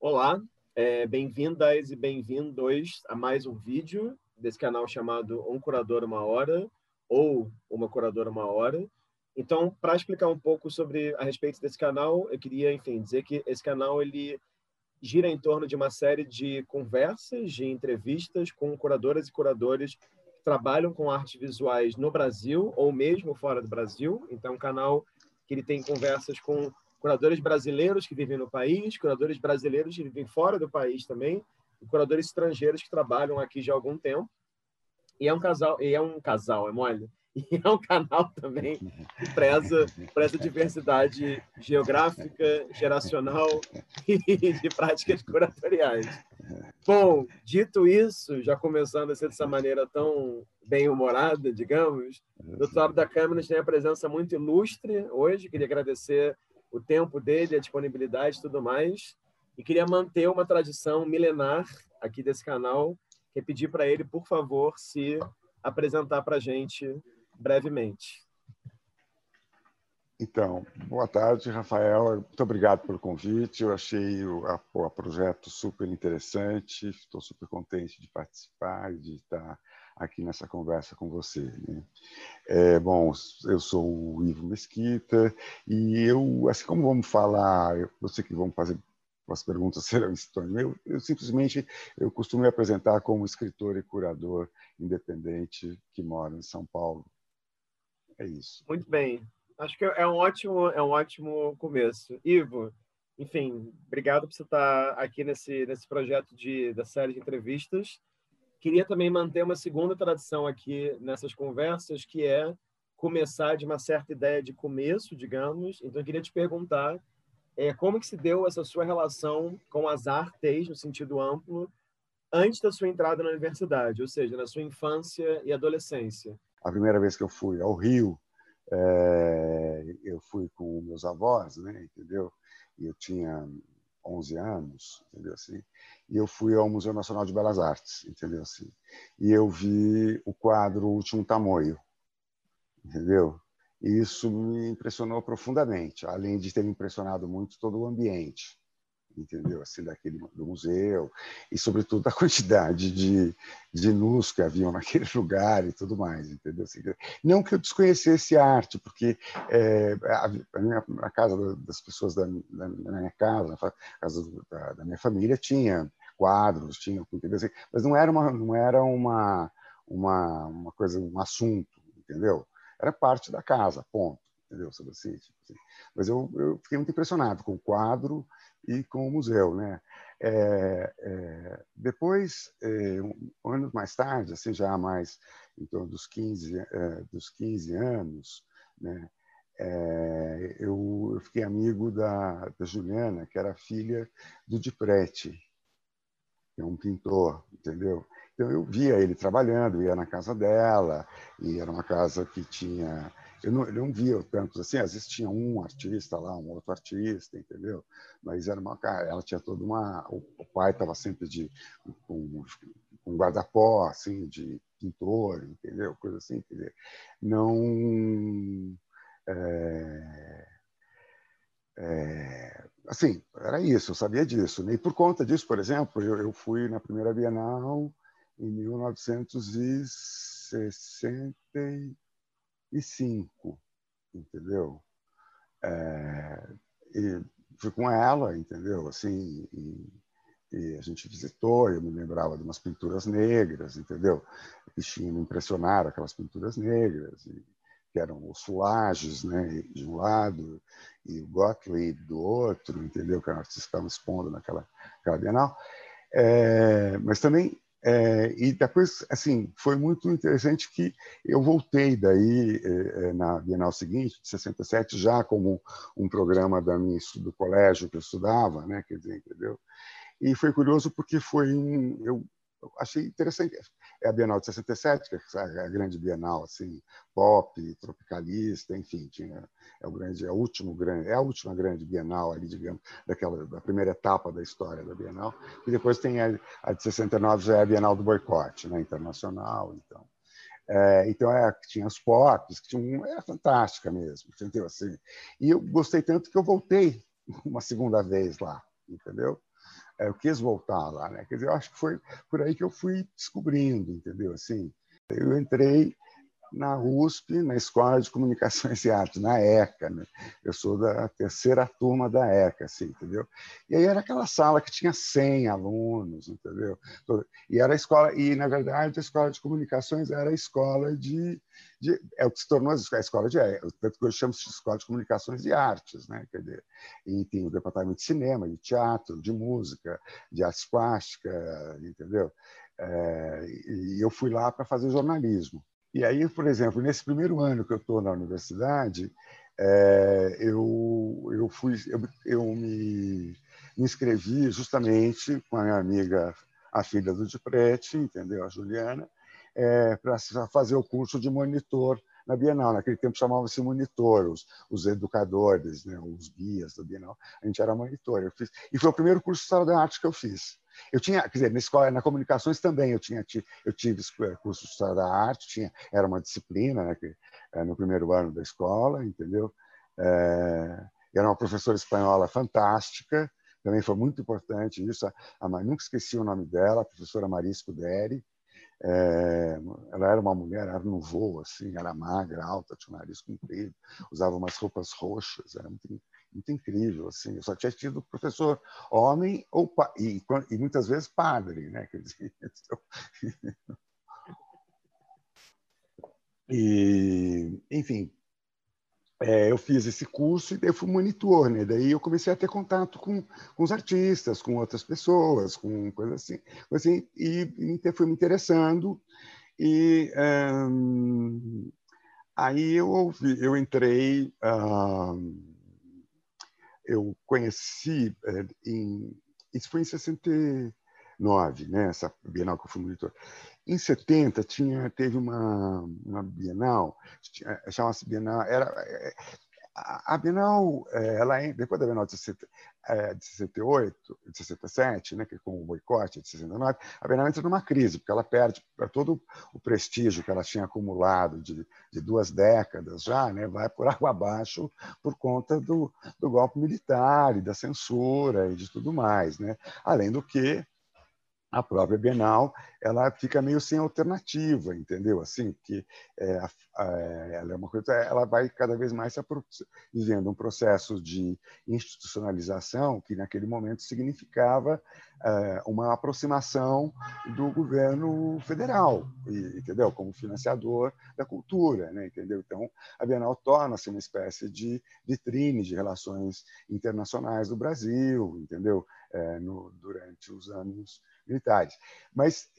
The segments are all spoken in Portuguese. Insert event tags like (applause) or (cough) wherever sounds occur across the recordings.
Olá, é, bem-vindas e bem-vindos a mais um vídeo desse canal chamado Um Curador Uma Hora ou Uma Curadora Uma Hora. Então, para explicar um pouco sobre a respeito desse canal, eu queria, enfim, dizer que esse canal ele gira em torno de uma série de conversas, de entrevistas com curadoras e curadores que trabalham com artes visuais no Brasil ou mesmo fora do Brasil. Então, é um canal que ele tem conversas com curadores brasileiros que vivem no país, curadores brasileiros que vivem fora do país também, e curadores estrangeiros que trabalham aqui já há algum tempo. E é um casal, e é um casal, é mole. (laughs) E é um canal também que preza por essa diversidade geográfica, geracional (laughs) e de práticas curatoriais. Bom, dito isso, já começando a ser dessa maneira tão bem-humorada, digamos, o doutor da Câmara tem a presença muito ilustre hoje. Queria agradecer o tempo dele, a disponibilidade e tudo mais. E queria manter uma tradição milenar aqui desse canal, que é pedir para ele, por favor, se apresentar para a gente brevemente. Então, boa tarde, Rafael. Muito obrigado pelo convite. Eu achei o, a, o projeto super interessante. Estou super contente de participar de estar aqui nessa conversa com você. Né? É, bom, eu sou o Ivo Mesquita e eu, assim como vamos falar, eu sei que vamos fazer as perguntas serão em eu, eu simplesmente eu costumo me apresentar como escritor e curador independente que mora em São Paulo. É isso. Muito bem. Acho que é um ótimo, é um ótimo começo. Ivo, enfim, obrigado por você estar aqui nesse, nesse projeto de, da série de entrevistas queria também manter uma segunda tradição aqui nessas conversas, que é começar de uma certa ideia de começo, digamos. Então, eu queria te perguntar é, como que se deu essa sua relação com as artes, no sentido amplo, antes da sua entrada na universidade, ou seja, na sua infância e adolescência. A primeira vez que eu fui ao Rio, é, eu fui com meus avós, né, entendeu? E eu tinha 11 anos, entendeu assim? E eu fui ao Museu Nacional de Belas Artes, entendeu assim? E eu vi o quadro O Último Tamoio, entendeu? E isso me impressionou profundamente, além de ter me impressionado muito todo o ambiente, entendeu? Assim, daquele do museu e sobretudo a (laughs) quantidade de, de nus que haviam naquele (laughs) lugar e tudo mais, entendeu? Assim, não que eu desconhecesse arte, porque é, a, minha, a casa das pessoas da, da, minha casa, a casa da, da, minha família tinha quadros, tinha, entendeu? Assim, mas não era uma não era uma uma, uma coisa, um assunto, entendeu? Era parte da casa, ponto entendeu? Sobre assim, tipo assim. Mas eu, eu, fiquei muito impressionado com o quadro e com o museu, né? É, é, depois, é, um, anos mais tarde, assim já mais em torno dos 15, é, dos 15 anos, né? É, eu, eu, fiquei amigo da, da Juliana, que era filha do Diprete, que é um pintor, entendeu? Então eu via ele trabalhando, ia na casa dela, e era uma casa que tinha eu não, não via tantos assim, às vezes tinha um artista lá, um outro artista, entendeu? Mas era uma ela tinha toda uma, o, pai estava sempre de com, um guarda-pó assim de pintor, entendeu? Coisa assim? Não é, é, assim, era isso, eu sabia disso. Né? E por conta disso, por exemplo, eu, eu fui na primeira Bienal em 1960 e cinco, entendeu? É, e fui com ela, entendeu? Assim, e, e, a gente visitou, eu me lembrava de umas pinturas negras, entendeu? Que tinham me impressionado aquelas pinturas negras, e, que eram os fulages, né, de um lado, e o Gottlieb do outro, entendeu? Que era um artista que estava expondo naquela, naquela Bienal. É, mas também é, e depois, assim, foi muito interessante que eu voltei daí é, na Bienal seguinte, de 67, já como um programa da minha, do colégio que eu estudava, né, quer dizer, entendeu? E foi curioso porque foi um, eu achei interessante. É a Bienal de 67, que é a grande Bienal assim, pop, tropicalista, enfim, tinha é o grande, é o último grande, é a última grande Bienal ali, digamos, daquela da primeira etapa da história da Bienal. E depois tem a, a de 69 já é a Bienal do boicote, né, internacional, então. É, então é, tinha as pops, que tinha, era fantástica mesmo, entendeu assim. E eu gostei tanto que eu voltei uma segunda vez lá, entendeu? Eu quis voltar lá, né? Quer dizer, eu acho que foi por aí que eu fui descobrindo, entendeu? Assim, eu entrei na USP, na Escola de Comunicações e Artes, na ECA. Né? Eu sou da terceira turma da ECA, assim, entendeu? E aí era aquela sala que tinha 100 alunos, entendeu? E era a escola, e na verdade a Escola de Comunicações era a escola de, de é o que se tornou a escola de, é, tanto que eu chamo de Escola de Comunicações e Artes, né? Quer dizer, e tem o departamento de cinema, de teatro, de música, de artes plásticas, entendeu? É, e eu fui lá para fazer jornalismo. E aí, por exemplo, nesse primeiro ano que eu estou na universidade, é, eu, eu, fui, eu, eu me, me, inscrevi justamente com a minha amiga, a filha do Diprete, entendeu? A Juliana, é, para fazer o curso de monitor na Bienal. Naquele tempo chamava-se monitor, os, os educadores, né, os guias da Bienal. A gente era monitor. Eu fiz, e foi o primeiro curso de História da Arte que eu fiz. Eu tinha, quer dizer, na escola, na comunicações também eu tinha, eu tive eh, curso de história da arte, tinha, era uma disciplina, né, que, é, no primeiro ano da escola, entendeu? É, era uma professora espanhola fantástica, também foi muito importante isso. A, a, nunca esqueci o nome dela, a professora Maria Scuderi. É, ela era uma mulher, era no voo, assim, era magra, alta, tinha um nariz comprido, usava umas roupas roxas, era muito, muito incrível. Assim. Eu só tinha tido professor homem ou e, e muitas vezes padre, né? Quer dizer, (laughs) e, enfim, é, eu fiz esse curso e daí fui monitor, né? Daí eu comecei a ter contato com, com os artistas, com outras pessoas, com coisas assim, assim e, e fui me interessando e um, aí eu ouvi, eu entrei um, eu conheci é, em isso foi em 69, né? Essa Bienal que eu fui monitor. Em 70 tinha teve uma uma Bienal, chamava-se Bienal, era é, a Bienal, é, ela depois da Bienal de, 68, de 67, né, que com o boicote de 69, a Bienal entra numa crise, porque ela perde todo o prestígio que ela tinha acumulado de, de duas décadas já, né, vai por água abaixo por conta do, do golpe militar e da censura e de tudo mais. Né? Além do que a própria Bienal ela fica meio sem alternativa, entendeu? Assim, que é, é, ela é uma coisa, ela vai cada vez mais se vivendo um processo de institucionalização que naquele momento significava é, uma aproximação do governo federal, entendeu? Como financiador da cultura, né? Entendeu? Então, a Bienal torna-se uma espécie de vitrine de relações internacionais do Brasil, entendeu? É, no, durante os anos militares. Mas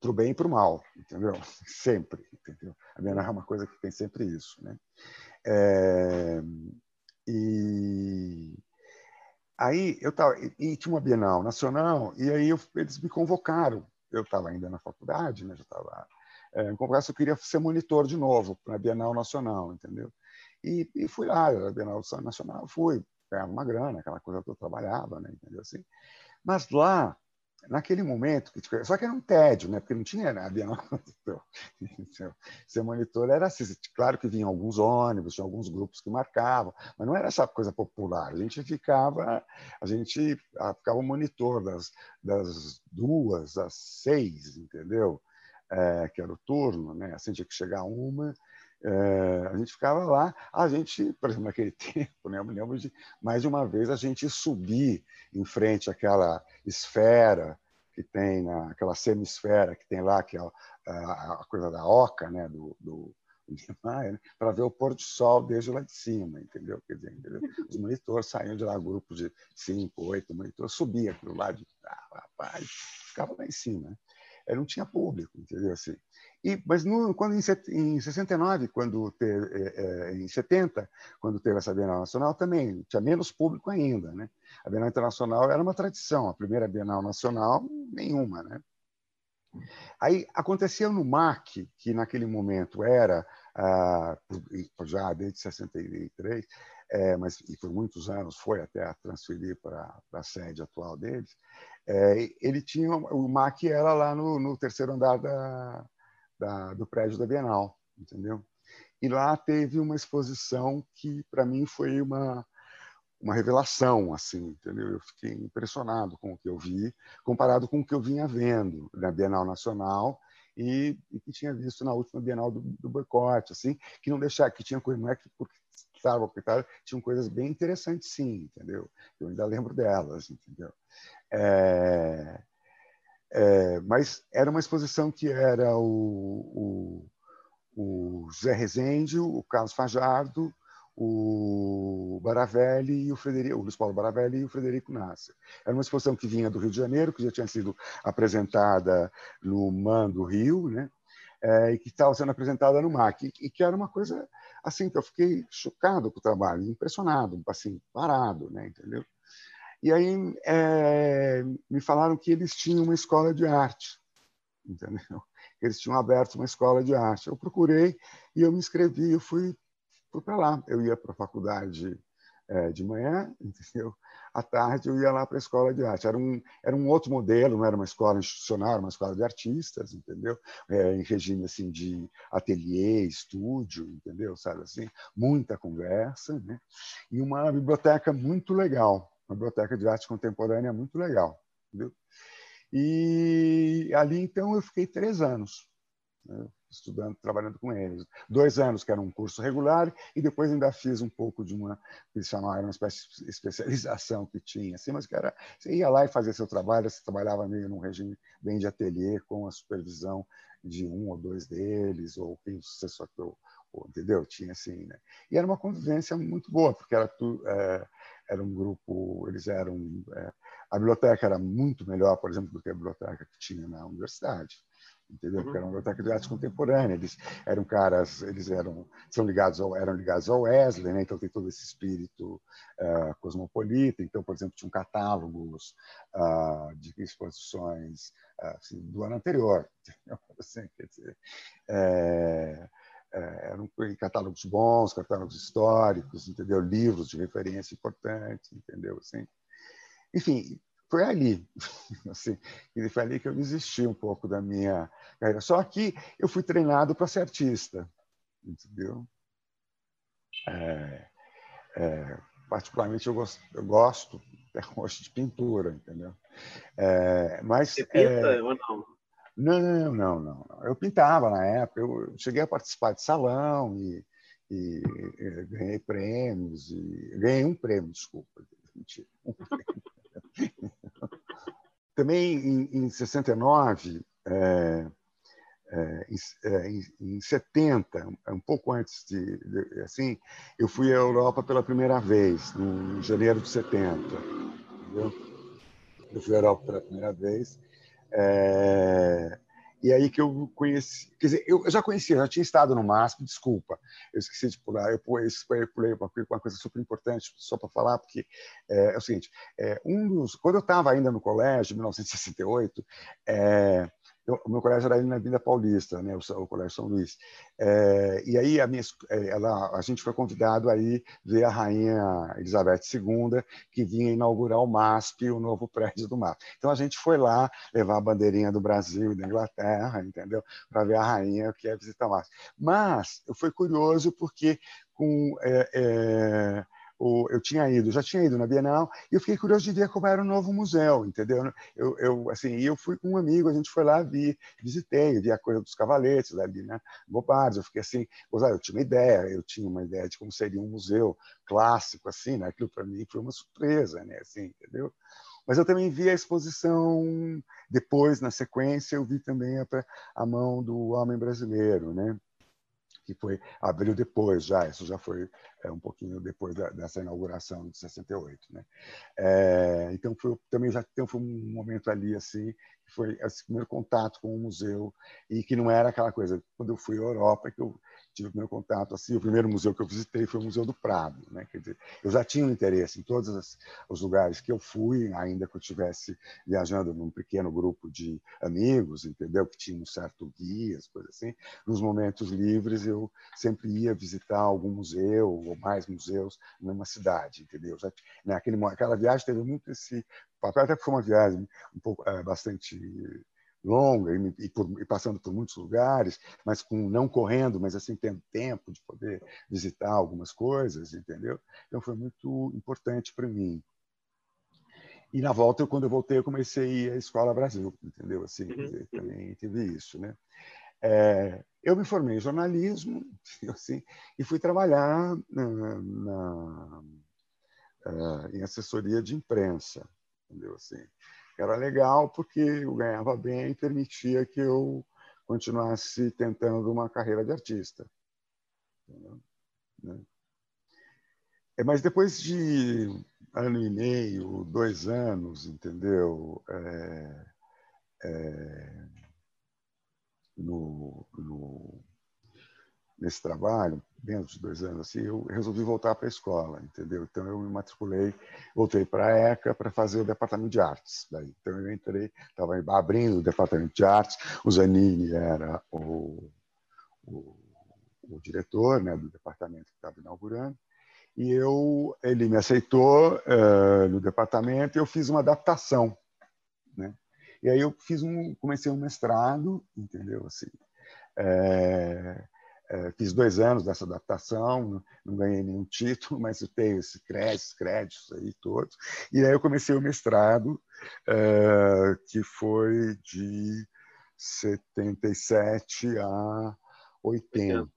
para o bem e para o mal, entendeu? (laughs) Sempre, entendeu? A Bienal é uma coisa que tem sempre isso, né? É, e aí eu tava e, tinha uma Bienal nacional e aí eu, eles me convocaram. Eu estava ainda na faculdade, né? Já estava é, eu queria ser monitor de novo para a Bienal Nacional, entendeu? E, e fui lá, a Bienal Nacional, fui, ganhava uma grana, aquela coisa que eu trabalhava, né? Entendeu assim? Mas lá, naquele momento, só que era um tédio, né? porque não tinha avião. (laughs) Ser monitor era assim, claro que vinham alguns ônibus, tinha alguns grupos que marcavam, mas não era essa coisa popular. A gente ficava, a gente ah, ficava monitor das, das duas às seis, entendeu? É, que era o turno, né? Assim tinha que chegar uma é, a gente ficava lá, a gente, por exemplo, naquele (laughs) tempo, né, eu me lembro de mais de uma vez a gente subir em frente àquela esfera que tem, na, aquela semisfera que tem lá, que é a, a coisa da oca, né, do, do, né, para ver o pôr do sol desde lá de cima, entendeu? Quer dizer, entendeu? Os monitores saíam de lá, grupos de cinco, oito monitores, subia aquilo lá, de, ah, rapaz, ficava lá em cima. Né? não tinha público, entendeu? Assim, e, mas no, quando em, em 69, quando é, é, em 70, quando teve essa Bienal Nacional, também tinha menos público ainda. Né? A Bienal Internacional era uma tradição, a primeira Bienal Nacional, nenhuma. Né? Aí aconteceu no MAC, que naquele momento era, ah, já desde 63, é, mas e por muitos anos foi até transferir para a sede atual deles, é, ele tinha o MAC era lá no, no terceiro andar da, da, do prédio da Bienal, entendeu? E lá teve uma exposição que, para mim, foi uma, uma revelação, assim, entendeu? Eu fiquei impressionado com o que eu vi, comparado com o que eu vinha vendo na Bienal Nacional e, e que tinha visto na última Bienal do, do boicote, assim, que não deixar, que tinha coisa, não é que porque estava ocultado, tinham coisas bem interessantes, sim, entendeu? Eu ainda lembro delas, entendeu? É, é, mas era uma exposição que era o, o, o José Rezende, o Carlos Fajardo, o Baravelli e o Frederico, o Luiz Paulo Baravelli e o Frederico Nasser. Era uma exposição que vinha do Rio de Janeiro, que já tinha sido apresentada no MAN do Rio, né? É, e que estava sendo apresentada no MAC, e, e, que era uma coisa assim que eu fiquei chocado com o trabalho, impressionado, assim, parado, né? Entendeu? E aí é, me falaram que eles tinham uma escola de arte, entendeu? (laughs) Eles tinham aberto uma escola de arte. Eu procurei e eu me inscrevi, eu fui fui para lá. Eu ia para a faculdade é, de manhã, (laughs) entendeu? À tarde eu ia lá para a escola de arte. Era um, era um outro modelo, não era uma escola institucional, era uma escola de artistas, entendeu? É, em regime assim de ateliê, estúdio, entendeu? Sabe assim, muita conversa, né? E uma biblioteca muito legal, uma biblioteca de arte contemporânea muito legal, entendeu? E ali então eu fiquei três anos. Né? estudando, trabalhando com eles. Dois anos que era um curso regular e depois ainda fiz um pouco de uma, que eles chamavam, uma espécie de especialização que tinha, assim, mas que era, você ia lá e fazia seu trabalho, você trabalhava meio num regime bem de ateliê, com a supervisão de um ou dois deles, ou quem sucessor que eu, entendeu? Tinha assim, né? E era uma convivência muito boa, porque era, tu, é, era um grupo, eles eram... É, a biblioteca era muito melhor, por exemplo, do que a biblioteca que tinha na universidade entendeu? Porque era uma biblioteca de arte contemporânea. Eles eram caras, eles eram são ligados ao, eram ligados ao Wesley, né? Então tem todo esse espírito uh, cosmopolita. Então, por exemplo, tinham catálogos uh, de exposições uh, assim, do ano anterior, (laughs) assim, quer dizer, é, eram catálogos bons, catálogos históricos, entendeu? Livros de referência importantes, entendeu? Assim, enfim, foi ali, (laughs) assim, foi ali que eu desisti um pouco da minha carreira. Só que eu fui treinado para ser artista, entendeu? É, é, particularmente eu gosto, eu gosto até hoje de pintura, entendeu? É, mas Você pinta é, ou não? Não, não, não, não. Eu pintava na época. Eu cheguei a participar de salão e, e, e ganhei prêmios e ganhei um prêmio, desculpa, (laughs) mentira, um prêmio. Também em, em 69, é, é, em, em 70, um pouco antes de, de, assim, eu fui à Europa pela primeira vez, no, em janeiro de 70. Entendeu? Eu fui à Europa pela primeira vez. É, e aí que eu conheci, quer dizer, eu já conhecia, já tinha estado no MASP, desculpa, eu esqueci de pular, eu pulei, uma, uma coisa super importante só para falar, porque é, é, o seguinte, é, um dos, quando eu estava ainda no colégio, em 1968, é, eu, o meu colégio era ali na Vila Paulista, né, o, o Colégio São Luís. É, e aí a, minha, é, ela, a gente foi convidado aí ver a rainha Elizabeth II, que vinha inaugurar o MASP, o novo (laughs) prédio do MASP. Então a gente foi lá levar a bandeirinha do Brasil e da Inglaterra, entendeu? Para ver a rainha que é visitar o MASP. Mas eu fui curioso porque com é, é eu tinha ido, já tinha ido na Bienal, e eu fiquei curioso de ver como era o novo museu, entendeu? Eu, eu assim, eu fui com um amigo, a gente foi lá, vi, visitei, vi a coisa dos cavaletes ali, né? Bobards, eu fiquei assim, eu tinha uma ideia, eu tinha uma ideia de como seria um museu clássico, assim, né? Aquilo para mim foi uma surpresa, né? Assim, entendeu? Mas eu também vi a exposição depois, na sequência, eu vi também a, a mão do homem brasileiro, né? Que foi abriu depois já, isso já foi é, um pouquinho depois da, dessa inauguração de 68, né? É, então foi também já foi um momento ali assim que foi esse primeiro contato com o museu e que não era aquela coisa quando eu fui à Europa que eu tive o primeiro contato assim o primeiro museu que eu visitei foi o Museu do Prado né? Quer dizer eu já tinha um interesse em todos os lugares que eu fui ainda que eu estivesse viajando num pequeno grupo de amigos entendeu? Que tinha um certo guia coisas assim. Nos momentos livres eu sempre ia visitar algum museu ou mais museus numa cidade entendeu? Já, naquele né, aquela viagem teve muito esse papel até foi uma viagem um pouco é, bastante longa e, e, por, e, passando por muitos lugares, mas com não correndo, mas assim tendo tempo de poder visitar algumas coisas, entendeu? Então foi muito importante para mim. E na volta, quando eu voltei, eu comecei a ir à Escola Brasil, entendeu? Assim, uhum. também tive isso, né? É, eu me formei em jornalismo, (laughs) assim, e fui trabalhar na, na uh, em assessoria de imprensa, entendeu? Assim, era legal porque eu ganhava bem e permitia que eu continuasse tentando uma carreira de artista. Né? É, mas depois de ano e meio, dois anos, entendeu? É, é, no, no, nesse trabalho, dentro de dois anos, assim, eu resolvi voltar para a escola, entendeu? Então eu me matriculei, voltei para a ECA para fazer o departamento de artes. Daí. Então eu entrei, estava abrindo o departamento de artes, o Zanini era o, o, o diretor né, do departamento que estava inaugurando, e eu, ele me aceitou uh, no departamento e eu fiz uma adaptação, né? E aí eu fiz um, comecei um mestrado, entendeu? Assim, é, fiz dois anos dessa adaptação, não ganhei nenhum título, (laughs) mas eu tenho esses créditos, créditos aí todos. E aí eu comecei o mestrado, é, que foi de 77 a 80,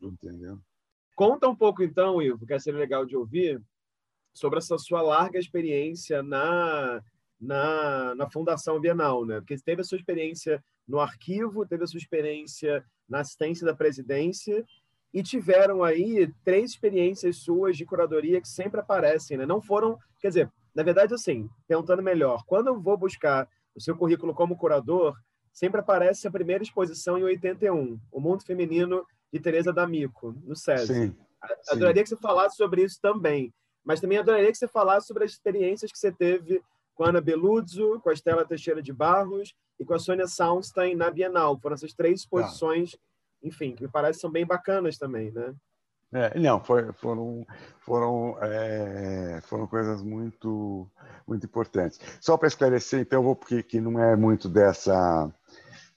entendeu? Conta um pouco então, Ivo, que seria legal de ouvir, sobre essa sua larga experiência na na, na Fundação Bienal, né? Porque teve a sua experiência no arquivo, teve a sua experiência na assistência da presidência e tiveram aí três experiências suas de curadoria que sempre aparecem, né? Não foram, quer dizer, na verdade, assim, perguntando melhor, quando eu vou buscar o seu currículo como curador, sempre aparece a primeira exposição em 81, O Mundo Feminino de Teresa D'Amico, no SESI. Sim, adoraria que você falasse sobre isso também, mas também adoraria que você falasse sobre as experiências que você teve com a Ana Beluzzo, com a Estela Teixeira de Barros e com a Sônia Soundstein na Bienal. Foram essas três exposições, enfim, que me parece são bem bacanas também, né? É, não, foi, foram, foram, é, foram coisas muito, muito importantes. Só para esclarecer, então, vou porque que não é muito dessa,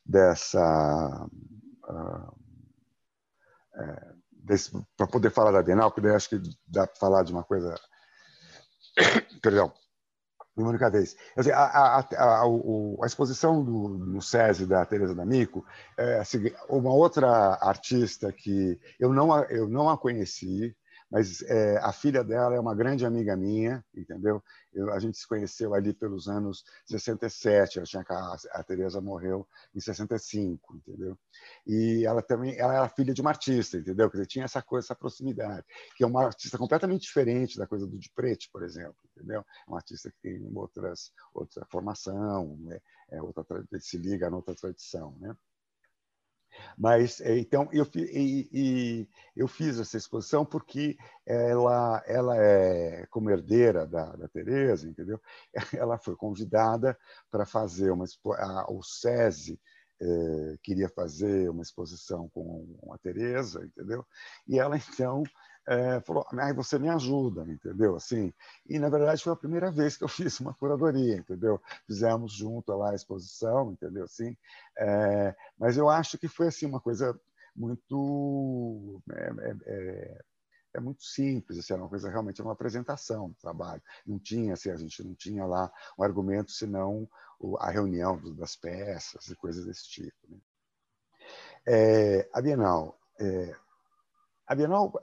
dessa, uh, é, para poder falar da Bienal, porque acho que dá para falar de uma coisa, (coughs) perdão, uma única vez. Dizer, a, a, a, a, exposição do, no SESI da Teresa D'Amico, é, uma outra artista que eu não, eu não a conheci, mas é, a filha dela é uma grande amiga minha, entendeu? Eu, a gente se conheceu ali pelos anos 67, ela tinha, a, a Teresa morreu em 65, entendeu? E ela também ela era filha de uma artista, entendeu? Quer dizer, tinha essa coisa, essa proximidade, que é uma artista completamente diferente da coisa do de Prete, por exemplo, entendeu? É uma artista que tem outras, outra formação, né? é outra, se liga a outra tradição, né? Mas é, então eu, e, e, eu fiz essa exposição porque ela, ela é como herdeira da, da Teresa, entendeu? (laughs) Ela foi convidada para fazer uma a, o SESI é, queria fazer uma exposição com a Teresa, entendeu? E ela então é, falou, ah, você me ajuda, entendeu? Assim, e na verdade foi a primeira (laughs) vez que eu fiz uma curadoria, entendeu? Fizemos junto lá a exposição, entendeu? Assim, é, mas eu acho que foi assim uma coisa muito é, é, é, é muito simples, assim, era uma coisa realmente uma apresentação do trabalho. Não tinha, assim, a gente não tinha lá um argumento senão a reunião das peças e coisas desse tipo. Né? É, a Bienal, é, a Bienal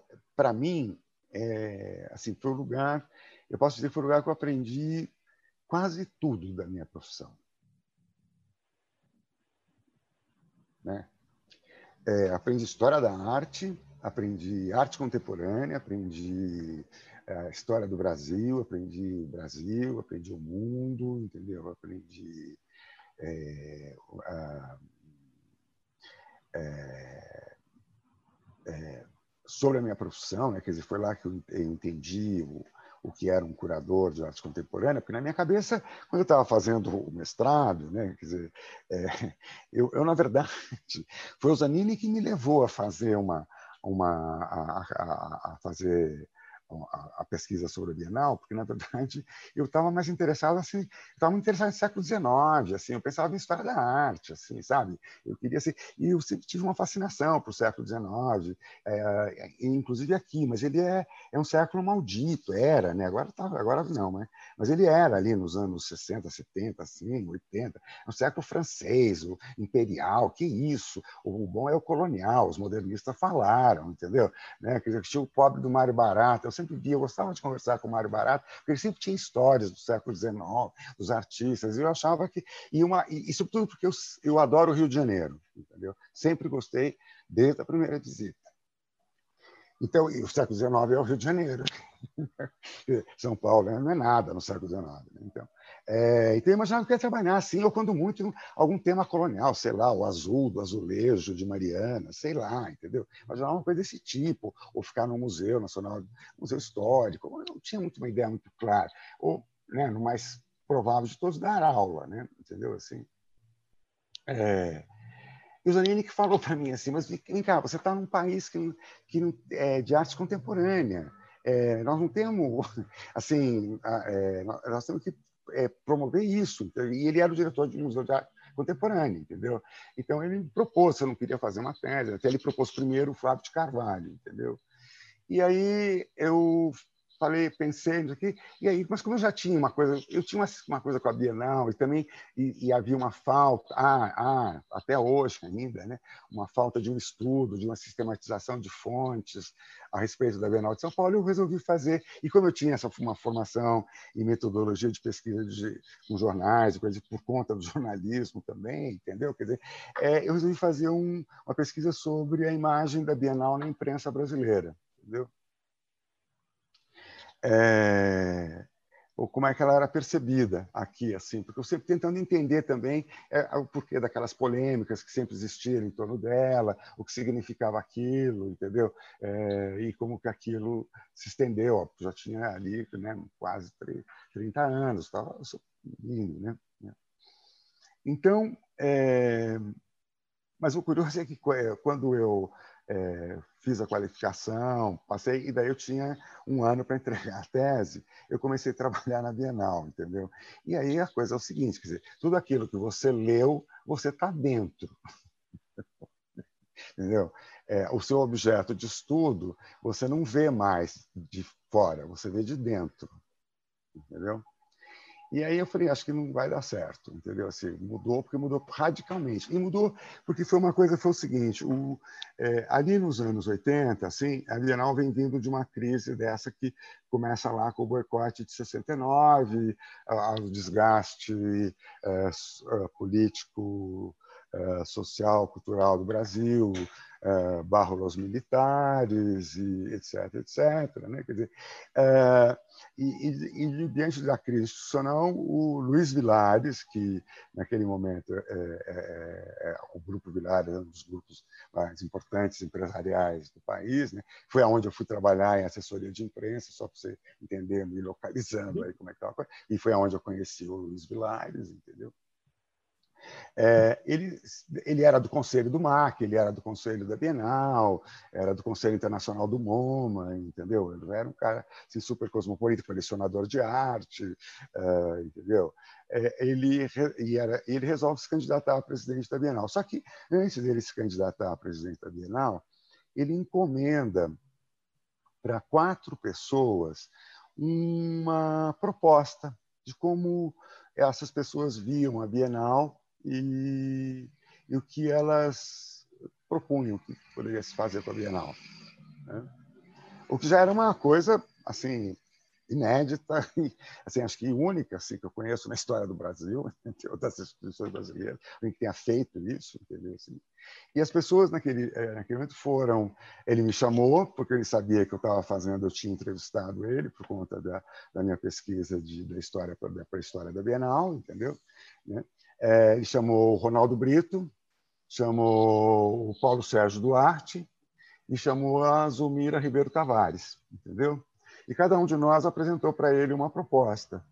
para mim, é, assim, foi o lugar, eu posso dizer que foi o lugar que eu aprendi quase tudo da minha profissão. Né? É, aprendi história da arte, aprendi arte contemporânea, aprendi é, a história do Brasil, aprendi Brasil, aprendi o mundo, entendeu? Aprendi é, a, é, é sobre a minha profissão, né? quer dizer, foi lá que eu entendi o, o que era um curador de arte contemporânea, porque na minha cabeça, quando eu estava fazendo o mestrado, né, quer dizer, é, (laughs) eu, eu, na verdade, foi o Zanini que me levou a fazer uma, uma a, a, a fazer a, pesquisa sobre a Bienal, porque na verdade (laughs) eu estava mais interessado assim, estava interessado no século XIX, assim, eu pensava em história da arte, assim, sabe? Eu queria assim, e eu sempre tive uma fascinação para o século XIX, é, inclusive aqui, mas ele é, é um século maldito, era, né? Agora tá, agora não, né? Mas ele era ali nos anos 60, 70, assim, 80, é um século francês, o imperial, que isso? O bom é o colonial, os modernistas falaram, entendeu? Né? Que tinha o pobre do Mário Barato, eu sempre via, eu gostava de conversar com o Mário Barato, porque ele sempre tinha histórias do século XIX, dos artistas, e eu achava que. E, uma, e, e sobretudo porque eu, eu adoro o Rio de Janeiro, entendeu? Sempre gostei, desde a primeira visita. Então, o século XIX é o Rio de Janeiro. (laughs) São Paulo não é nada no século XIX. Né? Então, é, então, eu imaginava que ia trabalhar assim, ou quando muito, algum tema colonial, sei lá, o azul do azulejo de Mariana, sei lá, entendeu? Imaginava uma coisa desse tipo, ou ficar no Museu Nacional, Museu Histórico, eu não tinha muito uma ideia muito clara. Ou, né, no mais provável de todos, dar aula, né? entendeu? Assim, é, e o Zanini que falou para mim assim, mas vem cá, você está num país que, que é de arte contemporânea, é, nós não temos, (laughs) assim, é, nós temos que é, promover isso. E ele era o diretor de museu de arte contemporânea, entendeu? Então ele me propôs, eu não queria fazer uma tese, até ele propôs primeiro o Flávio de Carvalho, entendeu? E aí eu falei, pensei nisso aqui, e aí, mas como eu já tinha uma coisa, eu tinha uma, uma coisa com a Bienal e também e, e, havia uma falta, ah, ah, até hoje ainda, né, uma falta de um estudo, de uma sistematização de fontes a respeito da Bienal de São Paulo, eu resolvi fazer, e como eu tinha essa uma formação em metodologia de pesquisa de, com jornais, coisa por conta do (laughs) jornalismo também, entendeu? Quer dizer, é, eu resolvi fazer um, uma pesquisa sobre a imagem da Bienal na imprensa brasileira, entendeu? É, ou como é que ela era percebida aqui, assim, porque eu sempre tentando entender também é, o porquê daquelas polêmicas que sempre existiram em torno dela, o que significava aquilo, entendeu? É, e como que aquilo se estendeu, ó, já tinha ali né, quase 30 anos, estava lindo, né? Então, é, mas o curioso é que quando eu é, fiz a qualificação, passei, e daí eu tinha um ano para entregar a tese, eu comecei a trabalhar na Bienal, entendeu? E aí a coisa é o seguinte, quer dizer, tudo aquilo que você leu, você está dentro. (laughs) entendeu? É, o seu objeto de estudo, você não vê mais de fora, você vê de dentro, entendeu? E aí eu falei, acho que não vai dar certo, entendeu? Assim, mudou porque mudou radicalmente. E mudou porque foi uma coisa, foi o seguinte, o, é, ali nos anos 80, assim, a Bienal vem vindo de uma crise dessa que começa lá com o boicote de 69, o desgaste é, político, é, social, cultural do Brasil, uh, barros militares, e etc., etc. Né? Quer dizer, uh, e, e, e, diante da crise institucional, o Luiz Vilares, que naquele momento é, é, é, o Grupo Vilares é um dos grupos mais importantes empresariais do país, né? foi aonde eu fui trabalhar em assessoria de imprensa, só para você entender, me localizando aí como é que estava, e foi aonde eu conheci o Luiz Vilares, entendeu? É, ele, ele era do conselho do MAC, ele era do conselho da Bienal, era do conselho internacional do MoMA, entendeu? Ele era um cara assim, super cosmopolita, colecionador de arte, uh, entendeu? É, ele, e era, ele resolve se candidatar a presidente da Bienal. Só que, antes dele se candidatar a presidente da Bienal, ele encomenda para quatro pessoas uma proposta de como essas pessoas viam a Bienal e, e o que elas propunham que poderia se fazer com a Bienal. Né? O que já era uma coisa assim inédita (laughs) e assim acho que única assim que eu conheço na história do Brasil (laughs) entre outras instituições brasileiras que tenha feito isso entendeu assim e as pessoas naquele eh, naquele momento foram ele me chamou porque ele sabia que eu estava fazendo eu tinha entrevistado ele por conta da, da minha pesquisa de da história para a história da Bienal entendeu né? É, ele chamou o Ronaldo Brito, chamou o Paulo Sérgio Duarte e chamou a Zulmira Ribeiro Tavares, entendeu? E cada um de nós apresentou para ele uma proposta,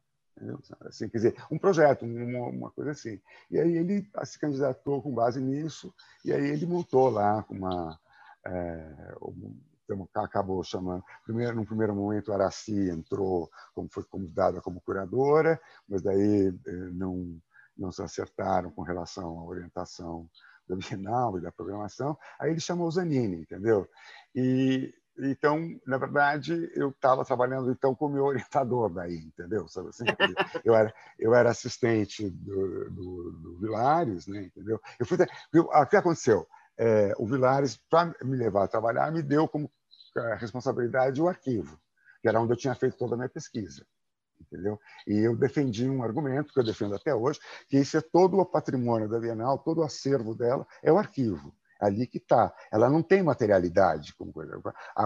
assim, quer dizer, um projeto, uma, uma, coisa assim. E aí ele se candidatou com base nisso, e aí ele montou lá uma, é, então, acabou chamando. Primeiro, no primeiro momento, a Araci entrou, como foi convidada como curadora, mas daí eh, não, não se acertaram com relação à orientação da Bienal (laughs) e da programação. Aí ele chamou o Zanini, entendeu? E então, na verdade, eu estava trabalhando então com o meu (laughs) orientador daí, entendeu? Assim, eu era eu era assistente do, do, do Vilares, né? Entendeu? Eu fui o que aconteceu? É, o Vilares, para me levar a trabalhar, me deu como é, responsabilidade o arquivo, que era onde eu tinha feito toda a minha pesquisa entendeu? E eu defendi um argumento que eu defendo até hoje, que isso é todo o patrimônio da Bienal, todo o acervo dela é o arquivo. Ali que está. Ela não tem materialidade como coisa.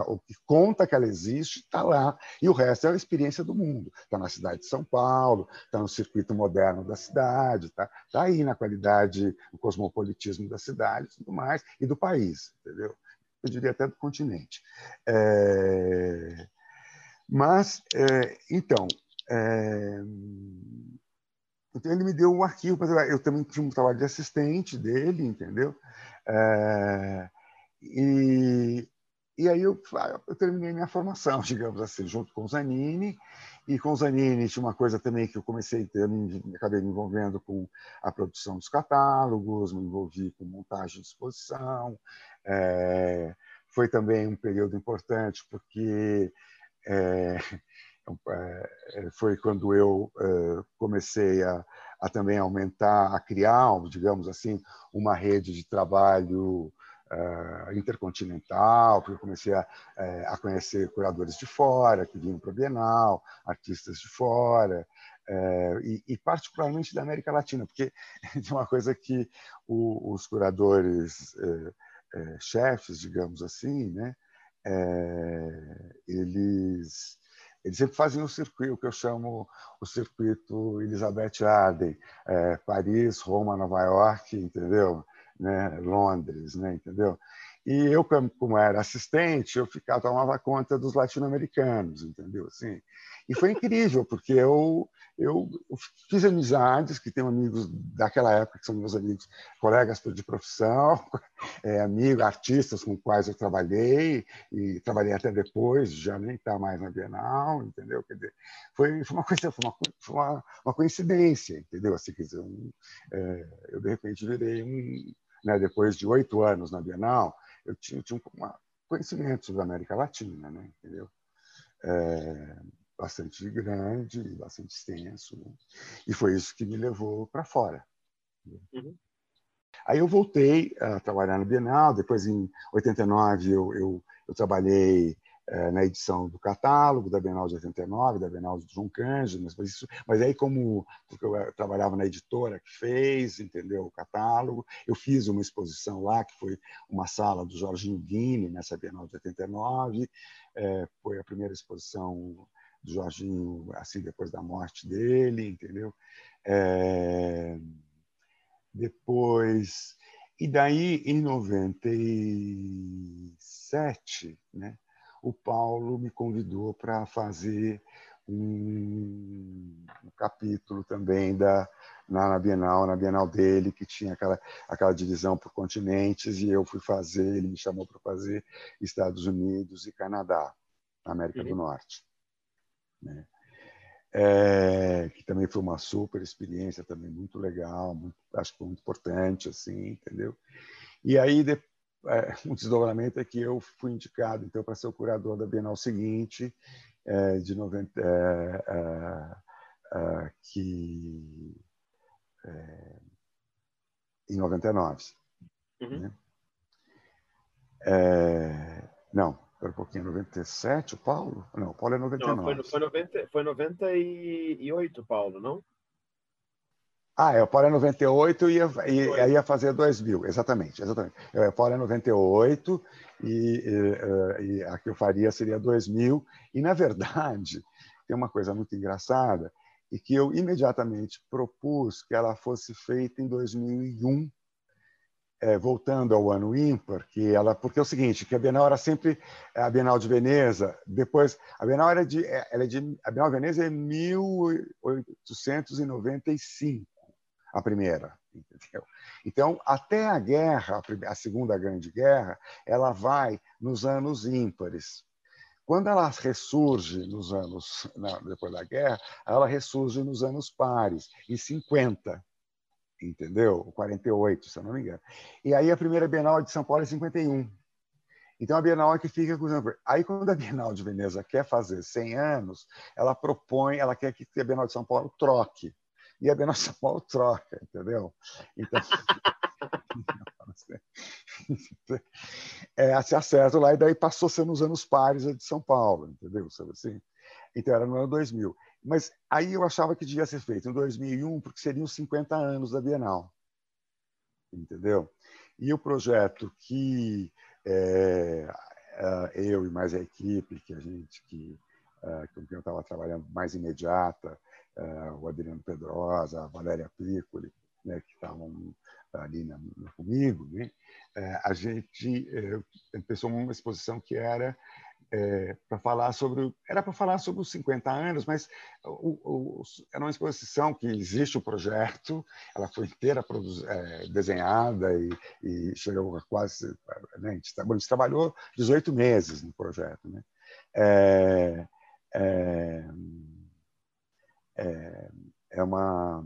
O que conta que ela existe está lá. E o resto é a experiência do mundo. Está na cidade de São Paulo, está no circuito moderno da cidade, está tá aí na qualidade, no cosmopolitismo da cidade e tudo mais, e do país, entendeu? Eu diria até do continente. É... Mas, é... então, é... Então, ele me deu um arquivo, eu também tinha um trabalho de assistente dele, entendeu? É... E, e aí eu, eu, terminei minha formação, (laughs) digamos assim, junto com o Zanini. E com o Zanini tinha uma coisa também que eu comecei, me, acabei me envolvendo com a produção dos catálogos, me envolvi com montagem de exposição. É... Foi também um período importante, porque é, foi quando eu é, comecei a, a, também aumentar, a criar, digamos assim, uma rede de trabalho intercontinental, porque eu comecei a, a, conhecer curadores de fora que vinham para a Bienal, artistas de fora, e, e, particularmente da América Latina, porque (laughs) é uma coisa que o, os curadores chefes, digamos assim, né, eles eles sempre faziam o circuito, que eu chamo o circuito Elizabeth Arden, é, Paris, Roma, Nova York, entendeu? Né? Londres, né? entendeu? E eu, como era assistente, eu ficava tomava conta dos latino-americanos, entendeu? Assim, e foi incrível, porque eu, eu, fiz amizades, que tenho amigos daquela época, que são meus amigos, colegas de profissão, (laughs) é, amigos, artistas com quais eu trabalhei, e trabalhei até depois, já nem está mais na Bienal, entendeu? Quer dizer, foi, foi uma coisa, foi uma, foi uma, uma coincidência, entendeu? Assim, quer dizer, um, é, eu de repente virei um, né, depois de oito anos na Bienal, eu tinha, tinha um conhecimento sobre a América Latina, né? entendeu? É, bastante grande, bastante extenso. Né? E foi isso que me levou para fora. Uhum. Aí eu voltei a trabalhar na Bienal, depois em 89 eu, eu, eu trabalhei é, na edição do catálogo da Bienal de 89, da Bienal de João Cândido, mas, isso, mas aí como porque eu trabalhava na editora que fez, entendeu, o catálogo, eu fiz uma exposição lá que foi uma sala do Jorginho Guini nessa Bienal de 89, é, foi a primeira exposição do Jorginho assim depois da morte dele, entendeu? É, depois e daí em 97, né? o Paulo me convidou para fazer um, um, capítulo também da na, Bienal, na Bienal dele, que tinha aquela, aquela divisão por continentes, e eu fui fazer, ele me chamou para fazer Estados Unidos e Canadá, na América uhum. do Norte. Né? É, que também foi uma super experiência, também muito legal, muito, acho que foi muito importante, assim, entendeu? E aí, depois, é, (laughs) um desdobramento é que eu fui indicado então para ser o curador da Bienal seguinte é, de 90 é, é, é, que em 99 uhum. né? não Espera um pouquinho, 97, o Paulo? Não, o Paulo é 99. Não, foi, foi, 90, foi 98, Paulo, não? Ah, é, o Paulo é 98 e ia, ia, ia fazer 2000, exatamente, exatamente. É, o Paulo é 98 e, e, e a que eu faria seria 2000. E, na verdade, (laughs) tem uma coisa muito engraçada, e que eu imediatamente propus que ela fosse feita em 2001, é, voltando ao ano ímpar, que ela, porque é o seguinte, que a Bienal era sempre a Bienal de Veneza, depois a Bienal era de, ela é de a Bienal de Veneza é 1895 a primeira, entendeu? Então, até a guerra, a Segunda Grande Guerra, ela vai nos anos ímpares. Quando ela ressurge nos anos depois da guerra, ela ressurge nos anos pares, em 50, entendeu? 48, se eu não me engano. E aí a primeira Bienal de São Paulo é 51. Então a Bienal é que fica com Aí quando a Bienal de Veneza quer fazer 100 anos, ela propõe, ela quer que a Bienal de São Paulo troque. E a Bienal de São Paulo troca, entendeu? Então (laughs) é, se acerta lá, e daí passou ser nos anos pares de São Paulo, entendeu? Sabe assim? Então, era no ano 2000. Mas aí eu achava que devia ser feito em 2001, porque seriam 50 anos da Bienal, entendeu? E o projeto que é, eu e mais a equipe, que a gente, que, com quem eu estava trabalhando mais imediata, é, o Adriano Pedrosa, a Valéria Piccoli, né, que estavam ali na, comigo, né? É, a gente é, pensou numa exposição que era é, para falar sobre era para falar sobre os 50 anos, mas o, o, era uma exposição que existe o projeto, ela foi inteira produz, é, desenhada e, e, chegou a quase né, a, gente, a gente trabalhou 18 meses no projeto, né? É, é, é, é uma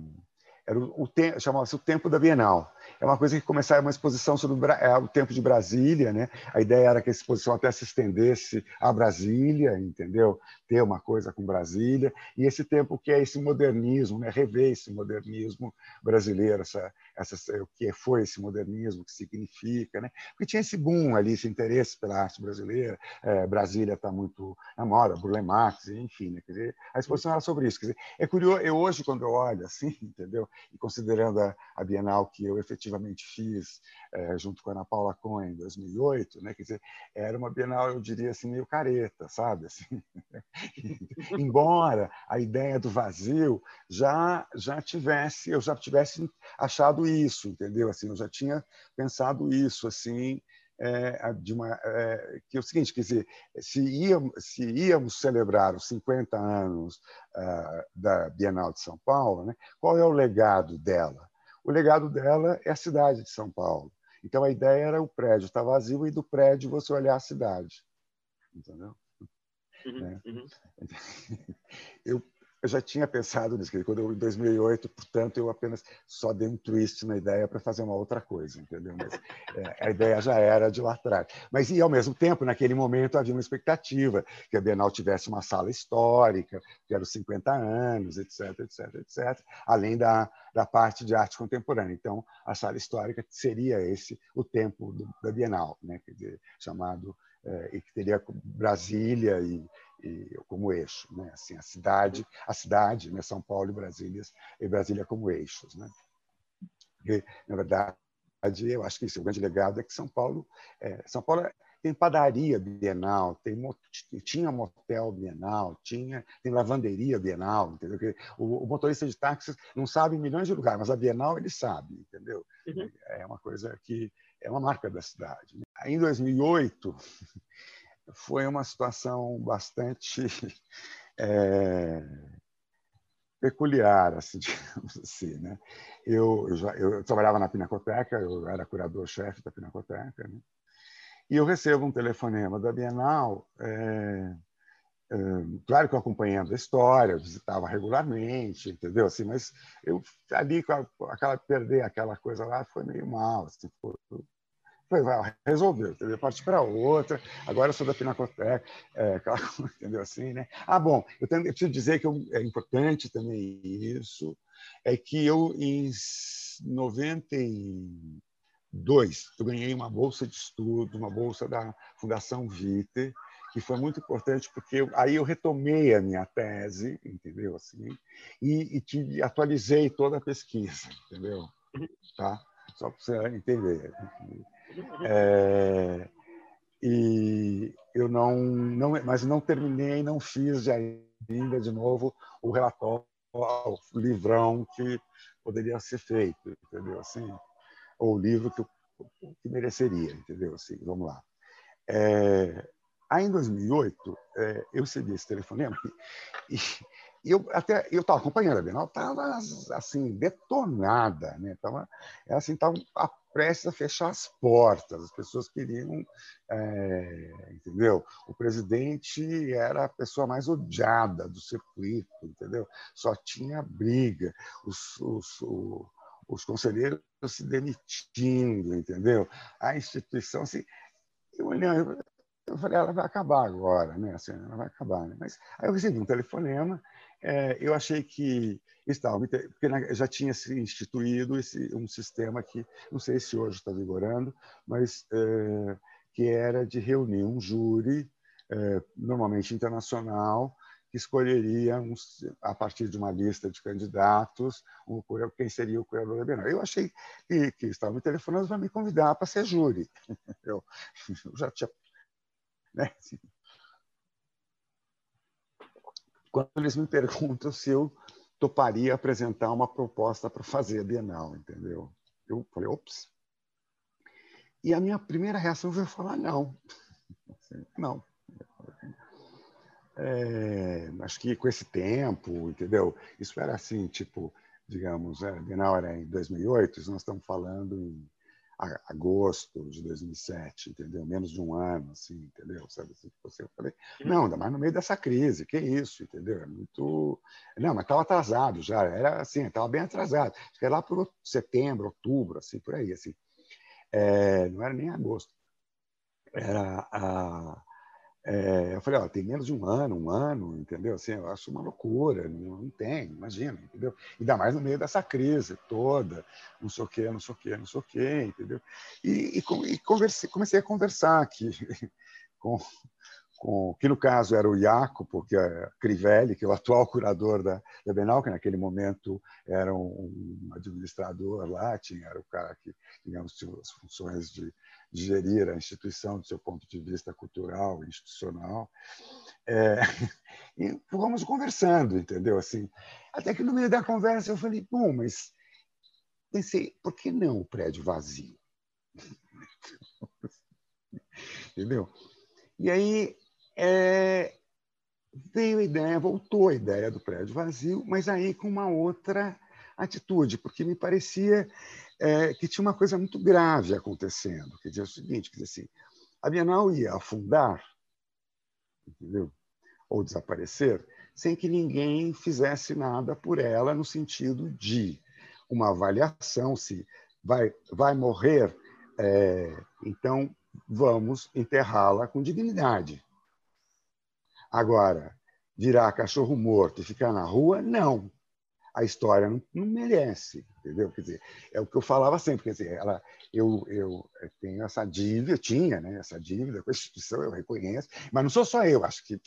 era o, o chamava-se o tempo da Bienal é uma coisa que começava uma exposição sobre o, é, o tempo de Brasília, né? A ideia era que a exposição até se estendesse a Brasília, entendeu? Ter uma coisa com Brasília e esse tempo que é esse modernismo, né? Rever esse modernismo brasileiro, essa, essa, o que foi esse modernismo, o que significa, né? Porque tinha esse boom ali, esse interesse pela arte brasileira. É, Brasília está muito na moda, Burle Marx, enfim, né? Quer dizer, a exposição era sobre isso. Quer dizer, é curioso. Eu hoje quando eu olho assim, (laughs) entendeu? E considerando a, a Bienal que eu efetivamente fiz é, junto com a Ana Paula Cohen em 2008, né? Quer dizer, era uma Bienal, eu diria assim, meio careta, sabe? Assim, (laughs) embora a ideia do vazio já já tivesse, eu já tivesse achado isso, entendeu? Assim, eu já tinha pensado isso, assim, é, de uma, é, que é o seguinte, quer dizer, se íamos, se íamos celebrar os 50 anos uh, da Bienal de São Paulo, né, qual é o legado dela? O legado dela é a cidade de São Paulo. Então a ideia era o prédio estar vazio e do prédio você olhar a cidade. Entendeu? Uhum, é. uhum. Eu eu já tinha pensado nisso, quando eu, em 2008, portanto, eu apenas só dei um twist na ideia para fazer uma outra coisa, entendeu? Mas é, a ideia já era de lá atrás. Mas, e ao mesmo tempo, naquele momento, havia uma expectativa que a Bienal tivesse uma sala histórica, que era os 50 anos, etc, etc, etc, além da, da parte de arte contemporânea. Então, a sala histórica seria esse o tempo do, da Bienal, né? Quer dizer, chamado, é, e que teria Brasília e e, como eixo, né? Assim, a cidade, a cidade, né? São Paulo e Brasília, e Brasília como eixos, né? E, na verdade, eu acho que isso, o grande legado é que São Paulo, é, São Paulo tem padaria bienal, tem tinha motel bienal, tinha tem lavanderia bienal, entendeu? O, o motorista de táxi não sabe em milhões de lugares, mas a bienal ele sabe, entendeu? Uhum. É uma coisa que é uma marca da cidade. Né? Em 2008 (laughs) foi uma situação bastante é, (laughs) peculiar, assim, (laughs) digamos assim. Né? Eu, eu, já, eu, trabalhava na Pinacoteca, eu era curador-chefe da Pinacoteca, né? e eu recebo um telefonema da Bienal, é, é, claro que eu acompanhando a história, visitava regularmente, entendeu? Assim, mas eu ali, aquela, perder aquela coisa lá foi meio mal, assim, foi, Falei, vai, resolveu, entendeu? Parti para outra, agora eu sou da Pinacoteca, é, aquela, (laughs) entendeu assim, né? Ah, bom, eu, tenho, eu preciso dizer que eu, é importante também isso, é que eu, em 92, eu ganhei uma bolsa de estudo, uma bolsa da Fundação Viter, que foi muito importante porque eu, aí eu retomei a minha tese, entendeu assim, e, e atualizei toda a pesquisa, entendeu? Tá? Só para você entender. É, e eu não, não, mas não terminei, não fiz ainda de novo o relatório, o livrão que poderia ser feito, entendeu? Assim, ou o livro que, que mereceria, entendeu? Assim, vamos lá. É, aí, em 2008, é, eu recebi esse telefonema e, eu até eu estava acompanhando a Bienal, estava assim detonada, né? Tava assim, tava prestes a fechar as portas. As pessoas queriam, é, entendeu? O presidente era a pessoa mais odiada do circuito, entendeu? Só tinha briga, os, os, os, os conselheiros se demitindo, entendeu? A instituição assim, eu olhando, eu falei, ela vai acabar agora, né? Assim, ela vai acabar, né? Mas aí eu recebi um telefonema é, eu achei que estava, porque já tinha se instituído esse, um sistema que, não sei se hoje está vigorando, mas é, que era de reunir um júri, é, normalmente internacional, que escolheria, um, a partir de uma lista de candidatos, um, quem seria o curador da Bienal. Eu achei que, que estava me telefonando para me convidar para ser júri. (laughs) Eu, (laughs) eu já tinha. Né? Quando eles me perguntam se eu toparia apresentar uma proposta para fazer a Bienal, entendeu? Eu falei, ops. E a minha primeira reação foi falar não. (laughs) Não. É, acho que com esse tempo, entendeu? Isso era assim, tipo, digamos, a Bienal era em 2008, nós estamos falando em agosto de 2007, entendeu? Menos de um ano, assim, entendeu? Sabe assim, você eu falei, uhum. não, ainda mais no meio dessa crise, que isso, entendeu? É muito, não, mas estava atrasado já, era assim, estava bem atrasado, acho que era lá por setembro, outubro, assim, por aí, assim, é, não era nem agosto, era a é, eu falei, ó, tem menos de um ano, um ano, entendeu? Assim, eu acho uma loucura, não, não tem, imagina, entendeu? Ainda mais no meio dessa crise toda, não sei o quê, não sei o quê, não sei o quê, entendeu? E, e, e comecei a conversar aqui (laughs) com, com, que no caso era o Jacopo, que é Crivelli, que é o atual curador da, da Bienal, que naquele momento era um, administrador lá, tinha, era o cara que, tinha as funções de de gerir a instituição do seu ponto de vista cultural, institucional. É, (laughs) e fomos conversando, entendeu? Assim, até que no meio da conversa eu falei, bom, mas pensei, por que não o prédio vazio? (laughs) entendeu? E aí é, veio a ideia, voltou a ideia do prédio vazio, mas aí com uma outra atitude, porque me parecia é, que tinha uma coisa muito grave acontecendo. Quer dizer, é o seguinte, dizer assim, a Bienal ia afundar, entendeu? ou desaparecer, sem que ninguém fizesse nada por ela no sentido de uma avaliação se vai, vai morrer, é, então vamos enterrá-la com dignidade. Agora, virar cachorro morto e ficar na rua, não a história não, não, merece, entendeu? Quer dizer, é o que eu falava sempre, quer dizer, ela, eu, eu tenho essa dívida, eu tinha, né, essa dívida com a instituição, eu reconheço, mas não sou só eu, acho que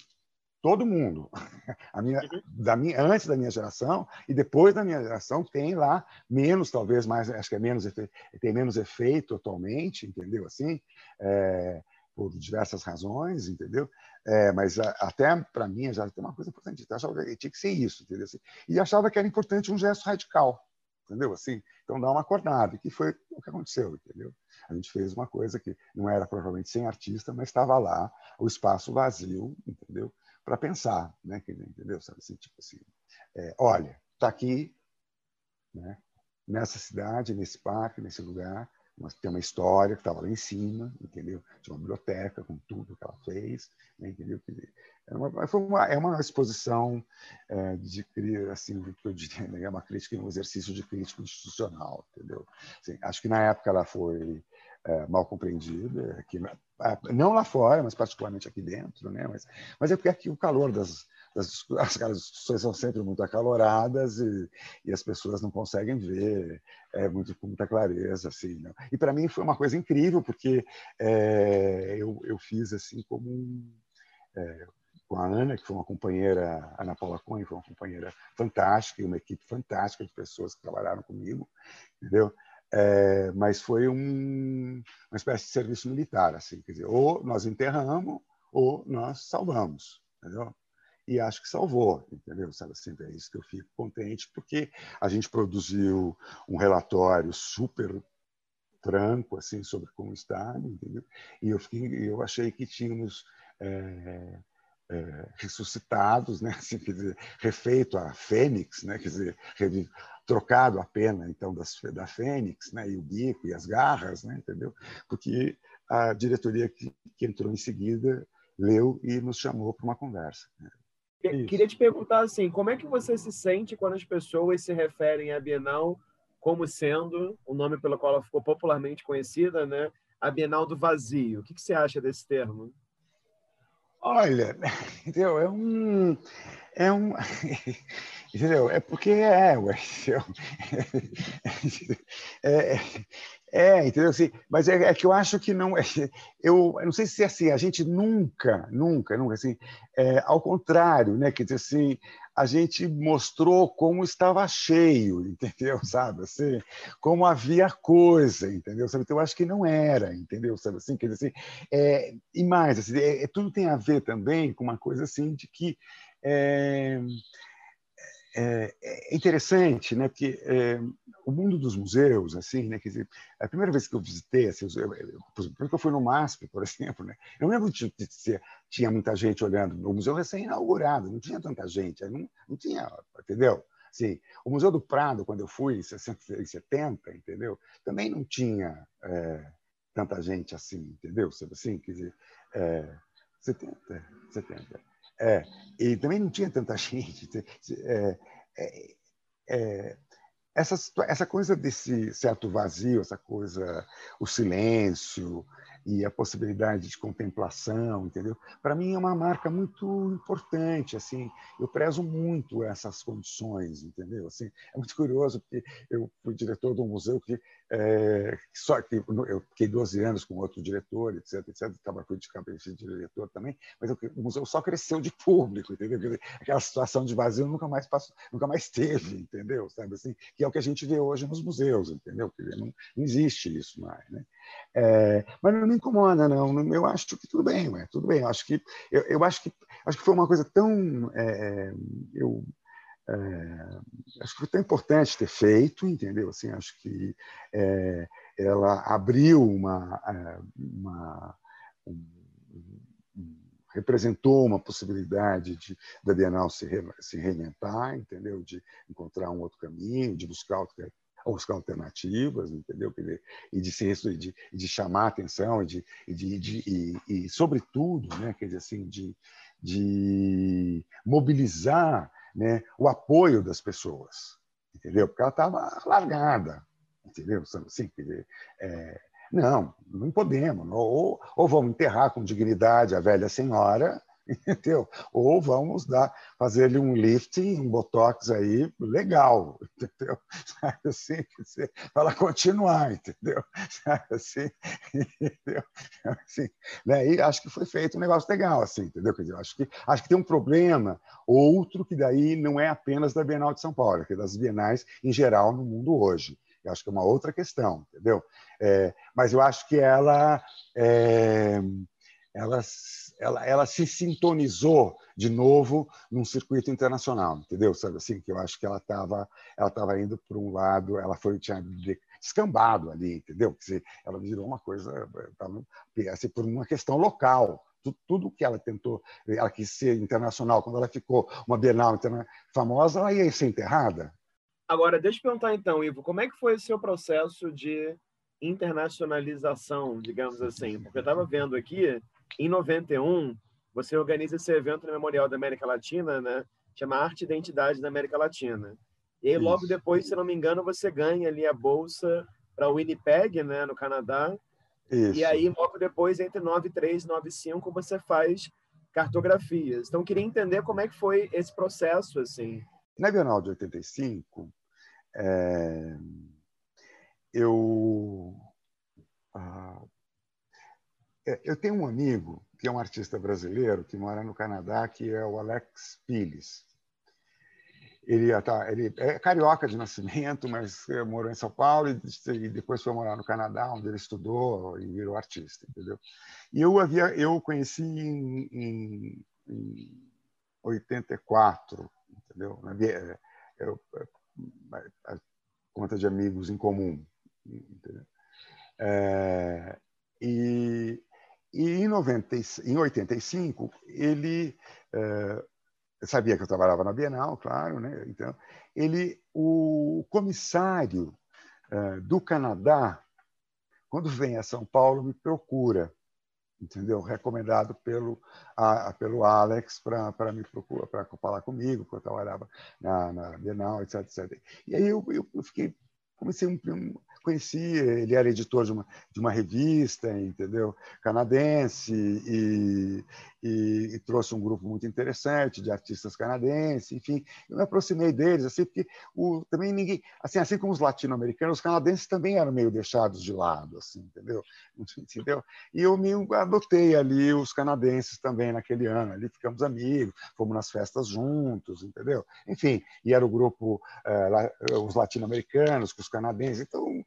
todo mundo, (laughs) a minha, uhum. da minha, antes da minha geração e depois da minha geração tem lá menos, talvez mais, acho que é menos tem menos efeito atualmente, entendeu? Assim, é, por diversas razões, entendeu? É, mas a, até para mim já tem uma coisa importante. Eu achava que tinha que ser isso, entendeu? Assim, e achava que era importante um gesto radical, entendeu? Assim, então dar uma acordada, que foi o que aconteceu, entendeu? A gente fez uma coisa que não era provavelmente sem artista, mas estava lá, o espaço vazio, entendeu? Para pensar, né? Entendeu? Sabe assim, tipo assim, é, olha, está aqui, né? Nessa cidade, nesse parque, nesse lugar, tem uma história que estava lá em cima, entendeu? Tinha uma biblioteca com tudo que ela fez, né? entendeu? É uma, foi uma, é uma exposição é, de assim, que eu diria, né? é uma crítica, um exercício de crítica institucional, entendeu? Assim, acho que na época ela foi é, mal compreendida, aqui, não lá fora, mas particularmente aqui dentro, né? Mas, mas é porque aqui o calor das as, as discussões são sempre muito acaloradas e, e, as pessoas não conseguem ver é, muito, com muita clareza. Assim, né? E para mim foi uma coisa incrível, porque é, eu, eu fiz assim como um, é, com a Ana, que foi uma companheira, Ana Paula Cunha, foi uma companheira fantástica, e uma equipe fantástica de pessoas que trabalharam comigo, entendeu? É, mas foi um, uma espécie de serviço militar, assim, quer dizer, ou nós enterramos ou nós salvamos, entendeu? E acho que salvou, entendeu? Sabe assim, é isso que eu fico contente, porque a gente produziu um relatório super franco assim sobre como está, entendeu? E eu fiquei, eu achei que tínhamos é, é, ressuscitados, né? (laughs) Assim, quer dizer, refeito a fênix, né? Quer dizer, trocado a pena então das, da fênix, né? E o bico e as garras, né? Entendeu? Porque a diretoria que, que entrou em seguida leu e nos chamou para uma conversa. Né? Queria te perguntar assim, como é que você se sente quando as pessoas se referem à Bienal como sendo o nome pelo qual ela ficou popularmente conhecida, né? A Bienal do Vazio. O que, que você acha desse termo? Olha, (laughs) entendeu? É um, é um, (laughs) entendeu? É porque é, ué, (laughs) é, é, entendeu? Assim, mas é, é, que eu acho que não. É, eu, eu, não sei se é assim, a gente nunca, nunca, nunca, assim, é, ao contrário, né? Quer dizer assim, a gente mostrou como estava cheio, (laughs) entendeu? Sabe? Assim, como havia coisa, entendeu? Sabe? Então, eu acho que não era, entendeu? Sabe assim? Quer dizer assim, é, e mais, assim, é, é tudo tem a ver também com uma coisa assim de que. É, é, é interessante, né? Porque é, o mundo dos museus, assim, né? Quer dizer, a primeira vez que eu visitei, assim, eu, eu, eu, fui no MASP, por (laughs) exemplo, né? Eu lembro de, de, de tinha muita gente olhando no museu recém-inaugurado, não tinha tanta gente, não, não tinha, entendeu? Assim, o Museu do Prado, quando eu fui em 60, 70, entendeu? Também não tinha é, tanta gente assim, entendeu? Assim, quer dizer, é, 70, 70. É, e também não tinha tanta (laughs) gente. É, é, é, essa, essa coisa desse certo vazio, essa coisa, o silêncio, e a possibilidade de contemplação, entendeu? Para mim é uma marca muito importante, assim, eu prezo muito essas condições, entendeu? Assim, é muito curioso porque eu fui diretor de um museu que é, só que eu fiquei 12 anos com outro diretor, etc, etc, estava fui de cabeça de diretor também, mas o museu só cresceu de público, entendeu? Aquela situação de vazio nunca mais passou, nunca mais teve, entendeu? Sabe assim, que é o que a gente vê hoje nos museus, entendeu? Não, não existe isso mais, né? É, mas não me incomoda, não. Eu acho que tudo bem, ué, tudo bem. Eu acho que eu, eu acho que acho que foi uma coisa tão é, eu é, acho que foi tão importante ter feito, entendeu? Assim, acho que é, ela abriu uma, é, uma um, representou uma possibilidade de da Bienal se, re, se reinventar, entendeu? De encontrar um outro caminho, de buscar outro, a buscar alternativas, entendeu? E de, se, de, de chamar atenção e, de, de, de e, e, sobretudo, né, quer dizer assim, de, de mobilizar né, o apoio das pessoas, entendeu? Porque ela estava largada, entendeu? Assim, quer dizer, é, não, não podemos. Ou, ou vamos enterrar com dignidade a velha senhora, (laughs) entendeu? Ou vamos dar, fazer-lhe um lifting, um botox aí legal, (laughs) entendeu? Assim, para ela continuar, entendeu? (laughs) Assim, entendeu? Assim, né? E acho que foi feito um negócio legal, assim, entendeu? Quer dizer, acho que acho que tem um problema outro que daí não é apenas da Bienal de São Paulo, que é das bienais em geral no mundo hoje. Eu acho que é uma outra questão, entendeu? É, mas eu acho que ela é, ela, ela, ela se sintonizou de novo num circuito internacional, entendeu? Sabe assim, que eu acho que ela estava ela tava indo por um lado, ela foi tinha descambado ali, entendeu? Dizer, ela virou uma coisa assim, por uma questão local. Tudo, tudo que ela tentou, ela quis ser internacional, quando ela ficou uma Bienal famosa, ela ia ser enterrada. Agora, deixa eu perguntar então, Ivo, como é que foi o seu processo de internacionalização, digamos assim? Porque eu estava vendo aqui em 91, você organiza esse evento no Memorial da América Latina, né? Chama Arte e Identidade da América Latina. E aí, logo depois, se não me engano, você ganha ali a bolsa para Winnipeg, né, no Canadá. Isso. E aí, logo depois, entre 93 e 95, você faz cartografias. Então, queria entender como é que foi esse processo, assim. Na Bienal de 85, é... eu ah, eu tenho um amigo que é um artista brasileiro que mora no Canadá, que é o Alex Pires. Ele, tá, ele é carioca de nascimento, mas morou em São Paulo e depois foi morar no Canadá, onde ele estudou e virou artista, entendeu? E eu havia, eu conheci em, em, em 84, entendeu? É, eu, a conta de amigos em comum, entendeu? É, e e em, 90, em 85, ele uh, sabia que eu trabalhava na Bienal, claro, né? Então, ele, o comissário uh, do Canadá, quando vem a São Paulo, me procura, entendeu? Recomendado pelo, a, pelo Alex para me procurar, para falar comigo, porque eu trabalhava na, na Bienal, etc, etc. E aí eu, eu, eu fiquei comecei um, um, conheci, ele era editor de uma, de uma revista, entendeu? Canadense, e, e, e, trouxe um grupo muito interessante de artistas canadenses, enfim, eu me aproximei deles, assim, porque o, também ninguém, assim, assim como os latino-americanos, os canadenses também eram meio deixados de lado, assim, entendeu? (laughs) entendeu? E eu me adotei ali os canadenses também naquele ano, ali ficamos amigos, fomos nas festas juntos, entendeu? Enfim, e era o grupo, eh, os latino-americanos com os canadenses, então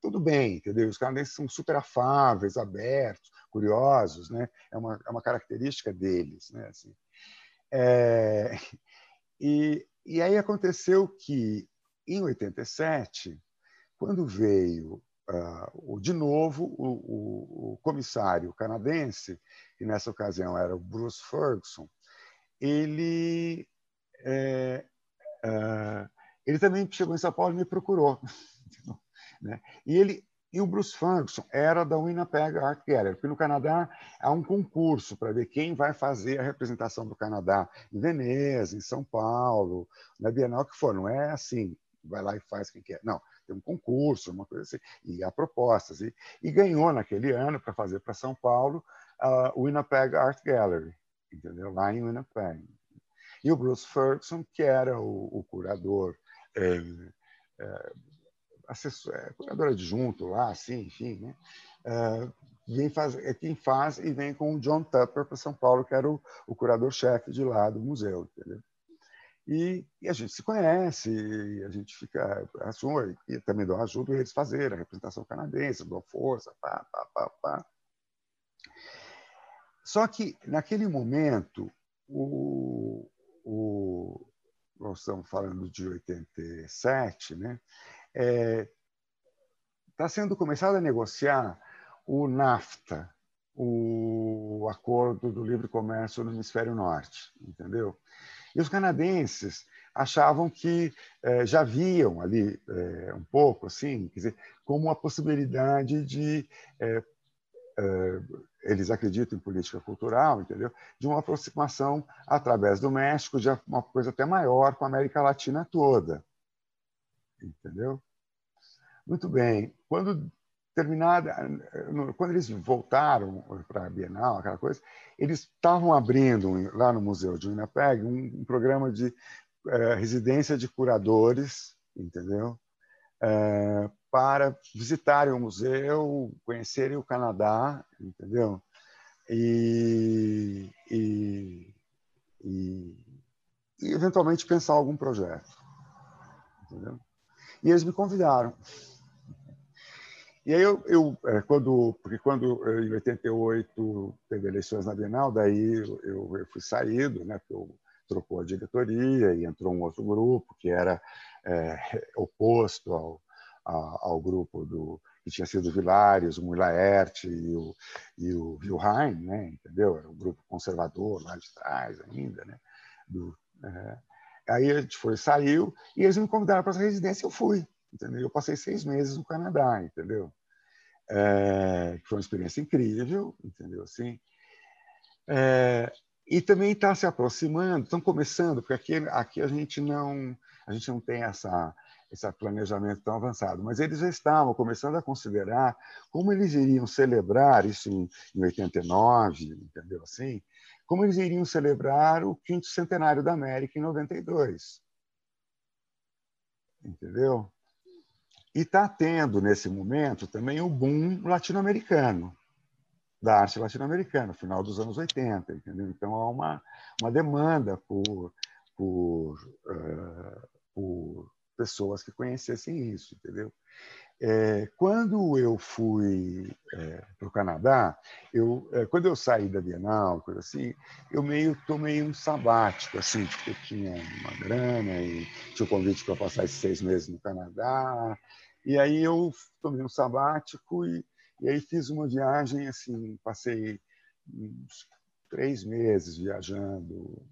tudo bem, entendeu? Os canadenses são super afáveis, abertos, curiosos, né? É uma, é uma característica deles, né? Assim, é... (laughs) e, e aí aconteceu que, em 87, quando veio uh, de novo o, o, o, comissário canadense, que nessa ocasião era o Bruce Ferguson, ele, é, uh, ele também chegou em São Paulo e me procurou. (laughs) Né? E ele e o Bruce Ferguson era da Winnipeg Art Gallery, porque no Canadá há um concurso para ver quem vai fazer a representação do Canadá em Veneza, em São Paulo, na Bienal que for. Não é assim, vai lá e faz quem quer. Não, tem um concurso, uma coisa assim, e há propostas. E, e ganhou naquele ano para fazer para São Paulo a uh, Winnipeg Art Gallery, entendeu? Lá em Winnipeg. E o Bruce Ferguson, que era o, o curador é, é, assessor, é, curador adjunto lá, assim, enfim, né? Uh, vem faz, é quem faz e vem com o John Tupper para São Paulo, que era o, o curador-chefe de lá do museu, entendeu? E, e, a gente se conhece, e a gente fica, assume, e também dou ajuda eles fazer a representação canadense, dou força, pá, pá, pá, pá. Só que, naquele momento, o, o, nós estamos falando de 87, né? Está é, tá sendo começado a negociar o NAFTA, o acordo do livre comércio no hemisfério norte, entendeu? E os canadenses achavam que é, já viam ali é, um pouco, assim, quer dizer, como uma possibilidade de é, eles acreditam em política cultural, entendeu? De uma aproximação através do México de uma coisa até maior com a América Latina toda, entendeu? Muito bem. Quando terminada, quando eles voltaram para a Bienal, aquela coisa, eles estavam abrindo lá no Museu de Winnipeg um, um programa de uh, residência de curadores, entendeu? Uh, para visitarem o museu, conhecerem o Canadá, entendeu? E, e, e, e eventualmente pensar algum projeto, entendeu? E eles me convidaram. E aí eu, eu é, quando, porque quando é, em 88 teve eleições na Bienal, daí eu, eu fui saído, né? Porque eu trocou a diretoria e entrou um outro grupo que era é, (laughs) oposto ao, ao grupo do que tinha sido Vilares, o Mulaert e o, e o Wilhelm, né? entendeu? Era um grupo conservador lá de trás ainda. Né? Do, é... Aí a gente foi, saiu, e eles me convidaram para essa residência eu fui. Entendeu? Eu passei seis meses no Canadá, entendeu? É... Foi uma experiência incrível, entendeu? Assim, é... E também está se aproximando, estão começando, porque aqui, aqui a gente não a gente não tem essa esse planejamento tão avançado, mas eles já estavam começando a considerar como eles iriam celebrar isso em, em 89, entendeu assim? Como eles iriam celebrar o quinto centenário da América em 92. Entendeu? E está tendo, nesse momento, também o boom latino-americano, da arte latino-americana, final dos anos 80. Entendeu? Então, há uma, uma demanda por, por, uh, por pessoas que conhecessem isso, entendeu? É, quando eu fui é, para o Canadá, eu, é, quando eu saí da Bienal, coisa assim, eu meio tomei um sabático, assim, porque eu tinha uma grana e tinha o convite para passar esses seis meses no Canadá, e aí eu tomei um sabático e, e aí fiz uma viagem, assim, passei uns três meses viajando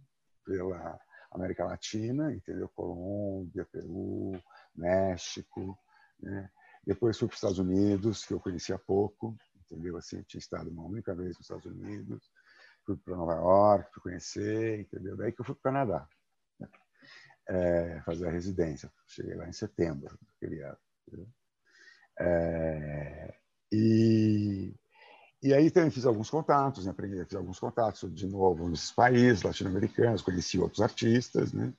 pela América Latina, entendeu? Colômbia, Peru, México, né? Depois fui para os Estados Unidos, que eu conhecia pouco, entendeu? Assim, tinha estado uma única vez nos Estados Unidos. Fui para Nova York, fui conhecer, entendeu? Daí que eu fui para o Canadá, né? é, fazer a residência. Cheguei lá em setembro daquele ano. É, e, e aí também fiz alguns contatos, né? aprendi, fiz alguns contatos de novo nesses países latino-americanos, conheci outros artistas, né?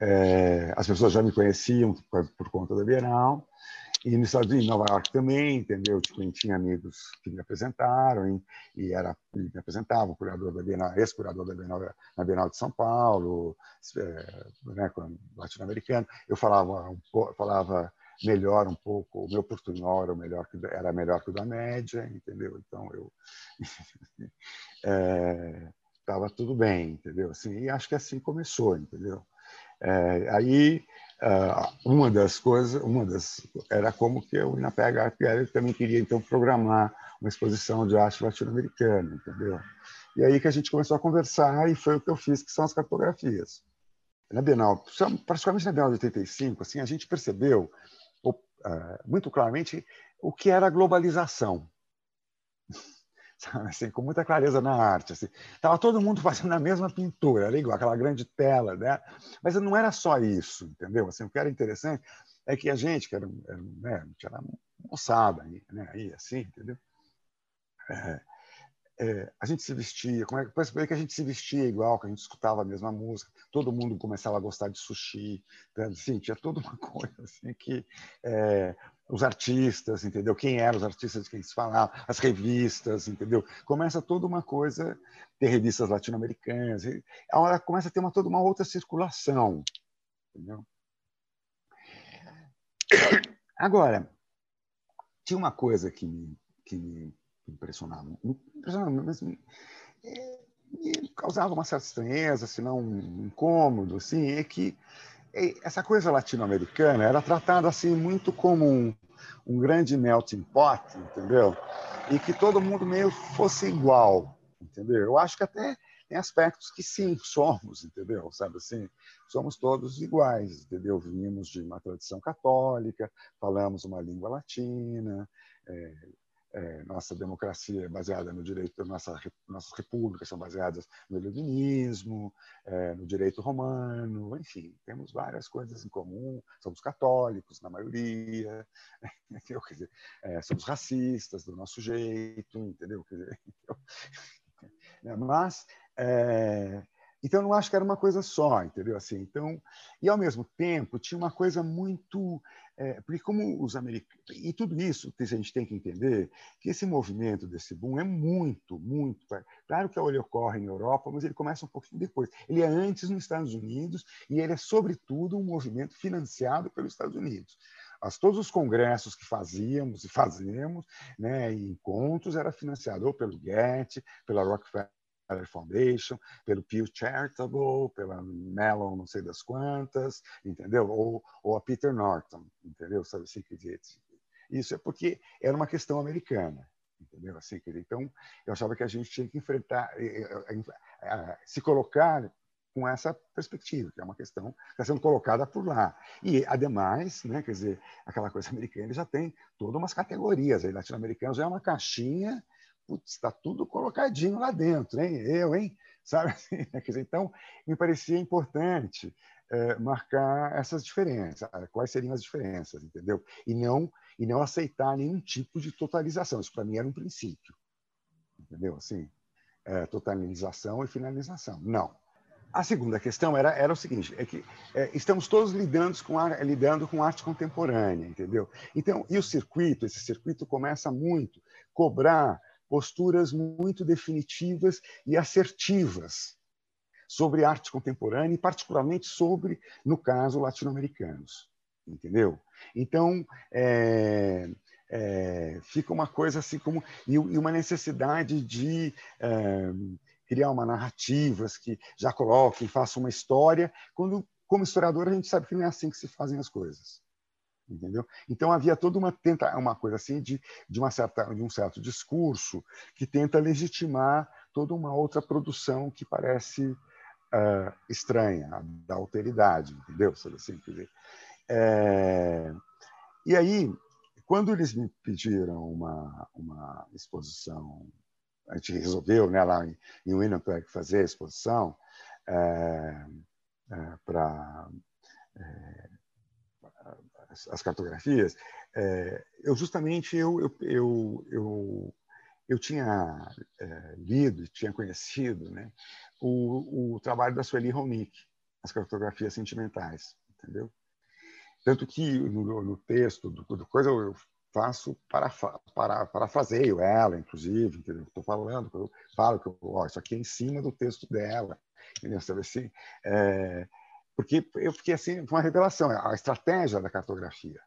É, as pessoas já me conheciam por, por conta da Bienal, e nos Estados Unidos, em Nova York também, entendeu? Tipo, tinha amigos que me apresentaram e, e era me apresentavam, curador da Bienal, ex-curador da Bienal, na Bienal de São Paulo, é, né, latino-americano. Eu falava um falava melhor um pouco, o meu portunhol era melhor que era melhor que o da média, entendeu? Então eu estava (laughs) é, tudo bem, entendeu? Assim, e acho que assim começou, entendeu? É, aí uma das coisas, uma das era como que o Inapeg Art Gallery também queria então programar uma exposição de arte latino-americana, entendeu? E aí que a gente começou a conversar e foi o que eu fiz, que são as cartografias. Na Bienal, particularmente na Bienal de 85, assim, a gente percebeu uh, muito claramente o que era a globalização sabe? (laughs) Assim, com muita clareza na arte. Assim. Tava todo mundo (laughs) fazendo a mesma pintura, era igual aquela grande tela, né? Mas não era só isso, entendeu? Assim, o que era interessante é que a gente, que era, era, né, era moçada, né, aí, assim, entendeu? É, é, a gente se vestia, como é que que a gente se vestia igual, que a gente escutava a mesma música, todo mundo começava a gostar de sushi, né? assim, tinha toda uma (laughs) coisa assim que é, os artistas, entendeu? Quem eram os artistas de quem se falava, as revistas, entendeu? Começa toda uma coisa, ter revistas latino-americanas, a hora começa a ter uma, toda uma outra circulação, entendeu? Agora, tinha uma coisa que me, que me impressionava, impressionava mas me, me causava uma certa estranheza, se não um incômodo, assim, é que essa coisa latino-americana era tratada assim muito como um, um grande melting pot, entendeu? E que todo mundo meio fosse igual, entendeu? Eu acho que até tem aspectos que sim, (laughs) somos, entendeu? Sabe assim, somos todos iguais, entendeu? Vimos de uma tradição católica, falamos uma língua latina, é, é, nossa democracia é baseada no direito, nossa, nossas repúblicas são baseadas no iluminismo, é, no direito romano, enfim, temos várias coisas em comum. Somos católicos, na maioria, (laughs) entendeu? Quer dizer, é, somos racistas do nosso jeito, entendeu? Quer dizer, (laughs) né, mas então, não acho que era uma coisa só, entendeu? Assim, então, e ao mesmo tempo tinha uma coisa muito, é, porque como os americanos e tudo isso a gente tem que entender que esse movimento desse boom é muito, muito, claro que ele ocorre em Europa, mas ele começa um pouquinho depois. Ele é antes nos Estados Unidos e ele é sobretudo um movimento financiado pelos Estados Unidos. As, todos os congressos que fazíamos e fazemos, né, e encontros, era financiado ou pelo Getty, pela Rockefeller Foundation, pelo Pew Charitable, pela Mellon não sei das quantas, entendeu? Ou, ou a Peter Norton, entendeu? Sabe assim que Isso é porque era uma questão americana, entendeu? Assim, então, eu achava que a gente tinha que enfrentar, se colocar com essa perspectiva, que é uma questão que está sendo colocada por lá. E, ademais, né, quer dizer, aquela coisa americana já tem todas umas categorias. Latino-americano já é uma caixinha putz, está tudo colocadinho lá dentro, hein? Eu, hein? (laughs) Sabe? Dizer, então, me parecia importante é, marcar essas diferenças, quais seriam as diferenças, entendeu? E não e não aceitar nenhum tipo de totalização. Isso para mim era um princípio, entendeu? Assim, é, totalização e finalização. Não. A segunda questão era, era o seguinte: é que é, estamos todos lidando com, a, lidando com arte contemporânea, entendeu? Então, e o circuito, esse circuito começa muito cobrar posturas muito definitivas e assertivas sobre arte contemporânea e particularmente sobre, no caso, latino-americanos, entendeu? Então, é, é, fica uma coisa assim como e, uma necessidade de é, criar uma narrativas que já coloquem, façam uma história, quando como historiador a gente sabe que não é assim que se fazem as coisas entendeu? Então havia toda uma tenta uma coisa assim de, de uma certa de um certo discurso que tenta legitimar toda uma outra produção que parece uh, estranha, da alteridade, entendeu? Assim, dizer, é... E aí, quando eles me pediram uma, uma exposição, a gente resolveu né, lá em, em Winnipeg fazer a exposição é, é, para é, as cartografias, é, eu justamente eu, eu, eu, eu, eu tinha é, lido, tinha conhecido né, o, o trabalho da Sueli Ronick, as cartografias sentimentais, entendeu? Tanto que no, no texto do, do, coisa eu faço para, para parafraseio ela, inclusive, entendeu? Estou falando, eu falo que ó, isso aqui é em cima do texto dela, entendeu? Sabe assim? É, porque eu fiquei assim, uma revelação, a estratégia da cartografia.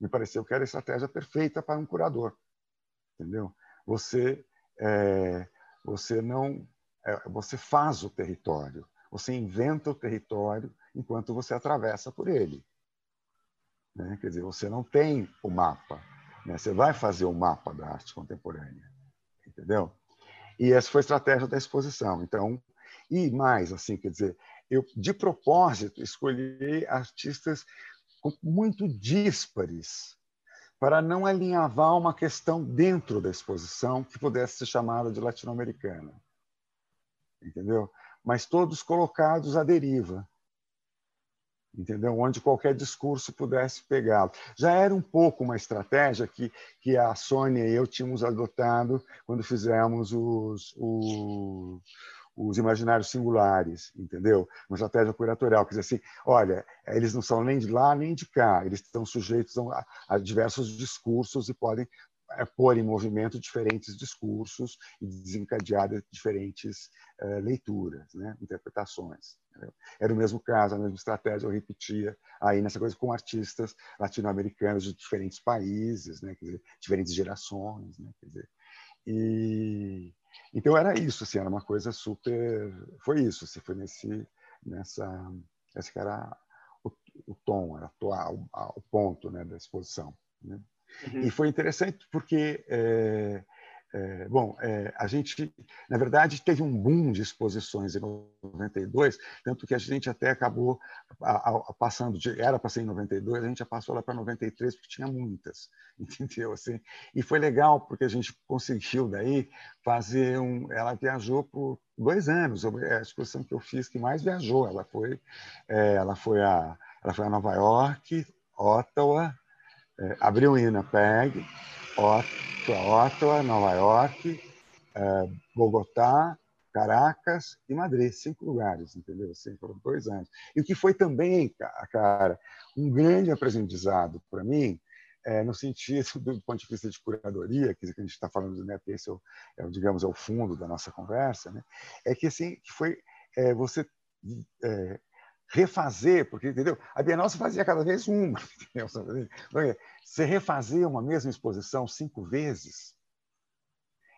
Me pareceu que era a estratégia perfeita para um curador, entendeu? Você é, você não é, você faz o território, você inventa o território enquanto você atravessa por ele. Né? Quer dizer, você não tem o mapa, né? você vai fazer o mapa da arte contemporânea, entendeu? E essa foi a estratégia da exposição. Então, e mais, assim, quer dizer, eu de propósito escolhi artistas muito díspares para não alinhavar uma questão dentro da exposição que pudesse ser chamada de latino-americana, entendeu? Mas todos colocados à deriva entendeu? Onde qualquer discurso pudesse pegá-lo. Já era um pouco uma estratégia que, que a Sônia e eu tínhamos adotado quando fizemos os, os, os imaginários singulares, entendeu? Uma estratégia curatorial, quer dizer assim, olha, eles não são nem de lá nem de cá, eles estão sujeitos a, a diversos discursos e podem é, pôr em movimento diferentes discursos e desencadear diferentes uh, leituras, né? interpretações. Entendeu? Era o mesmo caso, a mesma estratégia, eu repetia aí nessa coisa com artistas latino-americanos de diferentes países, né? Dizer, diferentes gerações. Né? Dizer, e, então era isso, assim, era uma coisa super. Foi isso, assim, foi nesse, nessa. Esse que era o, o tom, era o, o ponto né, da exposição. Né? Uhum. E foi interessante porque, é, é, bom, é, a gente, na verdade, teve um boom de exposições em 92, tanto que a gente até acabou a, a, passando, de, era para ser em 92, a gente já passou lá para 93, porque tinha muitas, (laughs) entendeu? Assim, e foi legal, porque a gente conseguiu daí fazer um. Ela viajou por dois anos, é a exposição que eu fiz que mais viajou. Ela foi, é, ela foi, a, ela foi a Nova York, Ottawa, é, abriu em Winnipeg, Ottawa, Nova York, é, Bogotá, Caracas e Madrid, cinco lugares, entendeu? Assim, foram dois anos. E o que foi também, cara, um grande aprendizado para mim, é, no sentido do ponto de vista de curadoria, que a gente está falando, né, esse é, o, é, digamos, é o fundo da nossa conversa, né, é que assim, foi é, você é, refazer, porque entendeu? A Bienal se fazia cada vez uma, (laughs) entendeu? Você refazer uma mesma exposição cinco vezes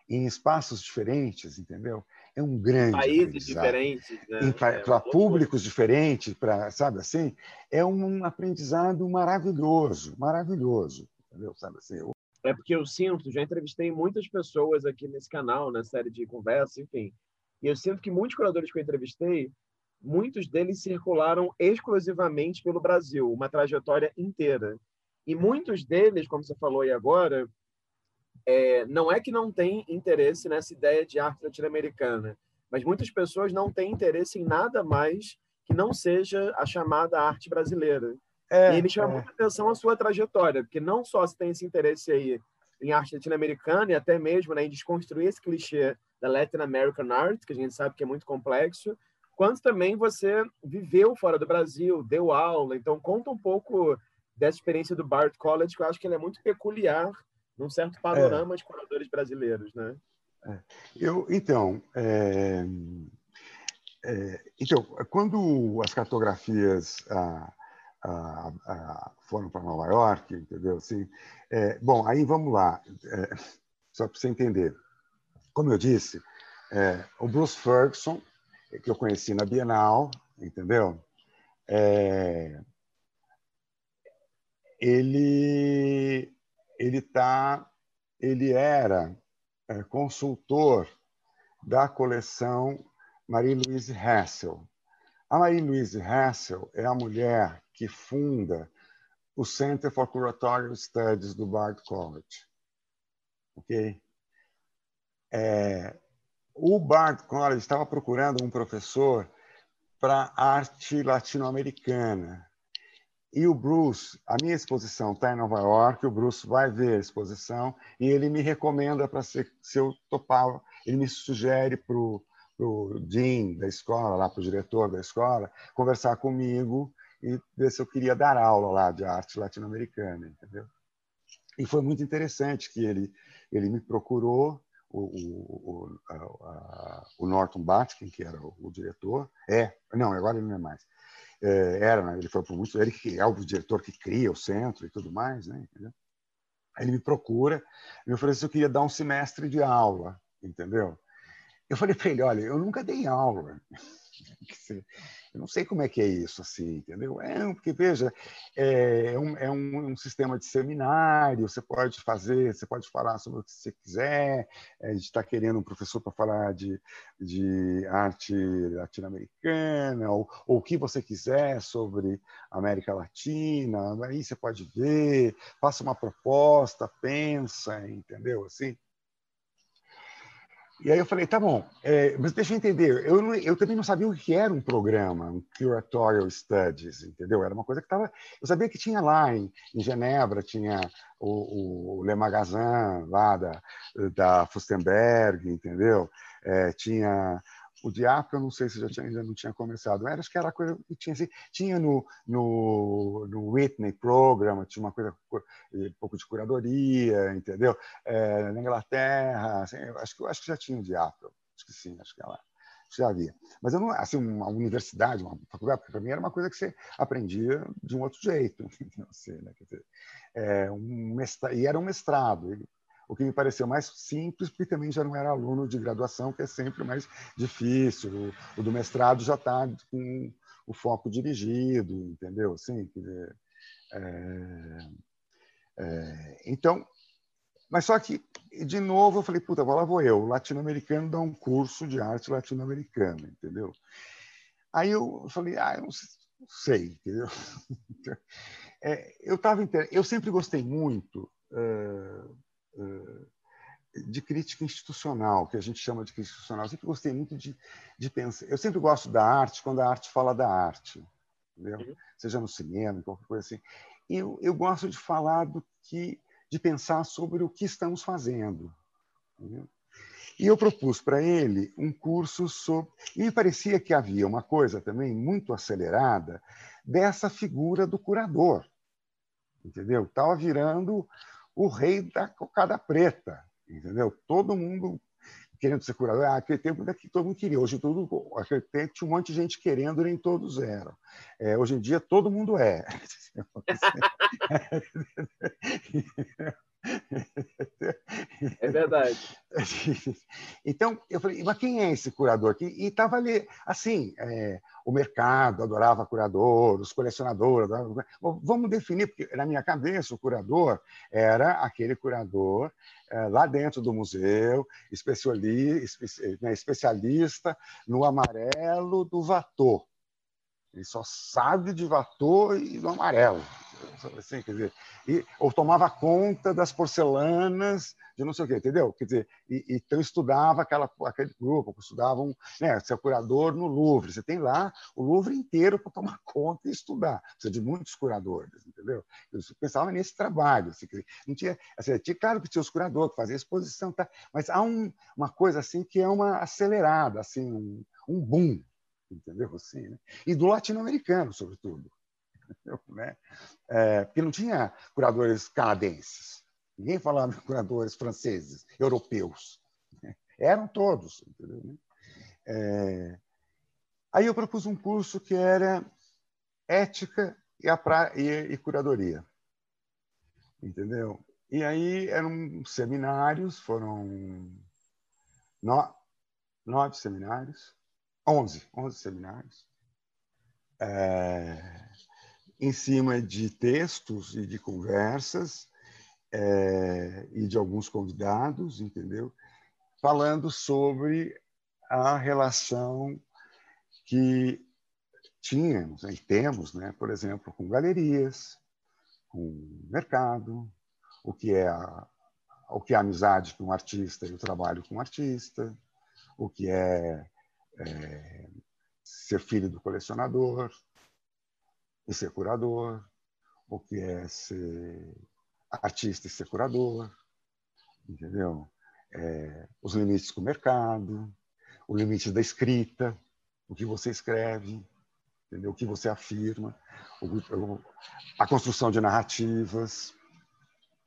em espaços diferentes, entendeu? É um grande países diferentes, né? para é públicos diferentes, para sabe assim, é um aprendizado maravilhoso, maravilhoso, entendeu? Sabe assim, eu... É porque eu sinto, já entrevistei muitas pessoas aqui nesse canal, na série de conversas, enfim, e eu sinto que muitos curadores que eu entrevistei muitos deles circularam exclusivamente pelo Brasil, uma trajetória inteira. E muitos deles, como você falou aí agora, é, não é que não tem interesse nessa ideia de arte latino-americana, mas muitas pessoas não têm interesse em nada mais que não seja a chamada arte brasileira. É, e me chama é. muita atenção a sua trajetória, porque não só você tem esse interesse aí em arte latino-americana e até mesmo né, em desconstruir esse clichê da Latin American Art, que a gente sabe que é muito complexo, quanto também você viveu fora do Brasil, deu aula. Então, conta um pouco dessa experiência do Bard College, que eu acho que é muito peculiar num certo panorama é. de curadores brasileiros, né? É. Eu, então, é, é, então, quando as cartografias ah, ah, ah, foram para Nova York, entendeu? Assim, é, bom, aí vamos lá, só para você entender. Como eu disse, o Bruce Ferguson que eu conheci na Bienal, entendeu? É, ele ele tá ele era é, consultor da coleção Marie-Louise Hassel. A Marie-Louise Hassel é a mulher que funda o Center for Curatorial Studies do Bard College. Ok? É, o Bard College estava procurando um professor para arte latino-americana. E o Bruce, a minha exposição está em Nova York, o Bruce vai ver a exposição e ele me recomenda para se, se eu topava, ele me sugere para o Dean da escola, lá para o diretor da escola, conversar comigo e ver se eu queria dar aula lá de arte latino-americana, entendeu? E foi muito interessante que ele, ele me procurou, o, o, o, a, o Norton Batkin, que era o, o, diretor, é, não, agora ele não é mais, é, era, né? ele foi por muito, ele que é o diretor que cria o centro e tudo mais, né? Entendeu? Ele me procura, me ofereceu se eu queria dar um semestre de aula, entendeu? Eu falei para ele, olha, eu nunca dei aula. (laughs) Eu não sei como é que é isso, assim, entendeu? É, porque, veja, é, é, um, é um, um, sistema de seminário, você pode fazer, você pode falar sobre o que você quiser, é, a gente está querendo um professor para falar de, de arte latino-americana, ou, ou o que você quiser sobre América Latina, aí você pode ver, faça uma proposta, pensa, entendeu? Assim, e aí eu falei, tá bom, é, mas deixa eu entender, eu, eu também não sabia o que era um programa, um Curatorial Studies, entendeu? Era uma coisa que estava... Eu sabia que tinha lá em, em Genebra, tinha o, o Le Magazin, lá da, da Fustenberg, entendeu? É, tinha o Diapo, eu não sei se já tinha, ainda não tinha começado. Era, acho que era coisa que tinha, assim, tinha no, no, no Whitney Program, tinha uma coisa, um pouco de curadoria, entendeu? É, na Inglaterra, assim, acho, que, acho que já tinha o Diapo, acho que sim, acho que ela já havia. Mas eu não, assim, uma universidade, uma faculdade, para mim era uma coisa que você aprendia de um outro jeito, (laughs) assim, né? Dizer, é, um mestrado, e era um mestrado o que me pareceu mais simples, porque também já não era aluno de graduação, que é sempre mais difícil. O, o do mestrado já está com o foco dirigido, entendeu? Assim, é, é, então, mas só que, de novo, eu falei, puta, lá vou eu, latino-americano dá um curso de arte latino-americana, entendeu? Aí eu falei, ah, eu não sei, entendeu? (laughs) É, eu, tava, eu sempre gostei muito uh, de crítica institucional, que a gente chama de crítica institucional. Eu sempre gostei muito de, de pensar. Eu sempre gosto da arte quando a arte fala da arte, entendeu? Uhum. Seja no cinema, qualquer coisa assim. Eu, eu gosto de falar do que, de pensar sobre o que estamos fazendo. Entendeu? E eu propus para ele um curso sobre. E me parecia que havia uma coisa também muito acelerada dessa figura do curador. Entendeu? Estava virando o rei da cocada preta, entendeu? Todo mundo querendo ser curador. Ah, aquele tempo daqui todo mundo queria. Hoje tudo, aquele tempo tinha um monte de gente querendo, nem todos eram. É, hoje em dia todo mundo é. (laughs) (laughs) É verdade. (laughs) Então, eu falei, mas quem é esse curador? E estava ali, assim, é, o mercado adorava curador, os colecionadores adoravam... Vamos definir, porque na minha cabeça o curador era aquele curador é, lá dentro do museu, né, especialista no amarelo do Watteau. Ele só sabe de Watteau e do amarelo assim, quer dizer, e, ou tomava conta das porcelanas de não sei o quê, entendeu? Quer dizer, e, então estudava aquela, aquele grupo, estudavam, né, ser curador no Louvre. Você tem lá o Louvre inteiro para tomar (laughs) conta e estudar. Precisa de muitos curadores, entendeu? Eu pensava nesse trabalho. Assim, não tinha, assim, tinha, claro que tinha os curadores que faziam exposição, tá? mas há um, uma coisa assim que é uma acelerada, assim, um, um boom, entendeu? Assim, né? E do latino-americano, sobretudo. Né? É, porque não tinha curadores canadenses, ninguém falava de curadores franceses, europeus. Né? Eram todos. Entendeu? É, aí eu propus um curso que era ética e, pra... e, e curadoria. Entendeu? E aí eram seminários, foram no... nove seminários, onze, onze seminários. É em cima de textos e de conversas é, e de alguns convidados, entendeu? Falando sobre a relação que tínhamos e temos, né, por exemplo, com galerias, com mercado, o que é a, o que é a amizade com um artista e o trabalho com um artista, o que é, é ser filho do colecionador e ser curador, o que é ser artista e ser curador, entendeu? É, os limites com o mercado, o limite da escrita, o que você escreve, entendeu? o que você afirma, o, a construção de narrativas,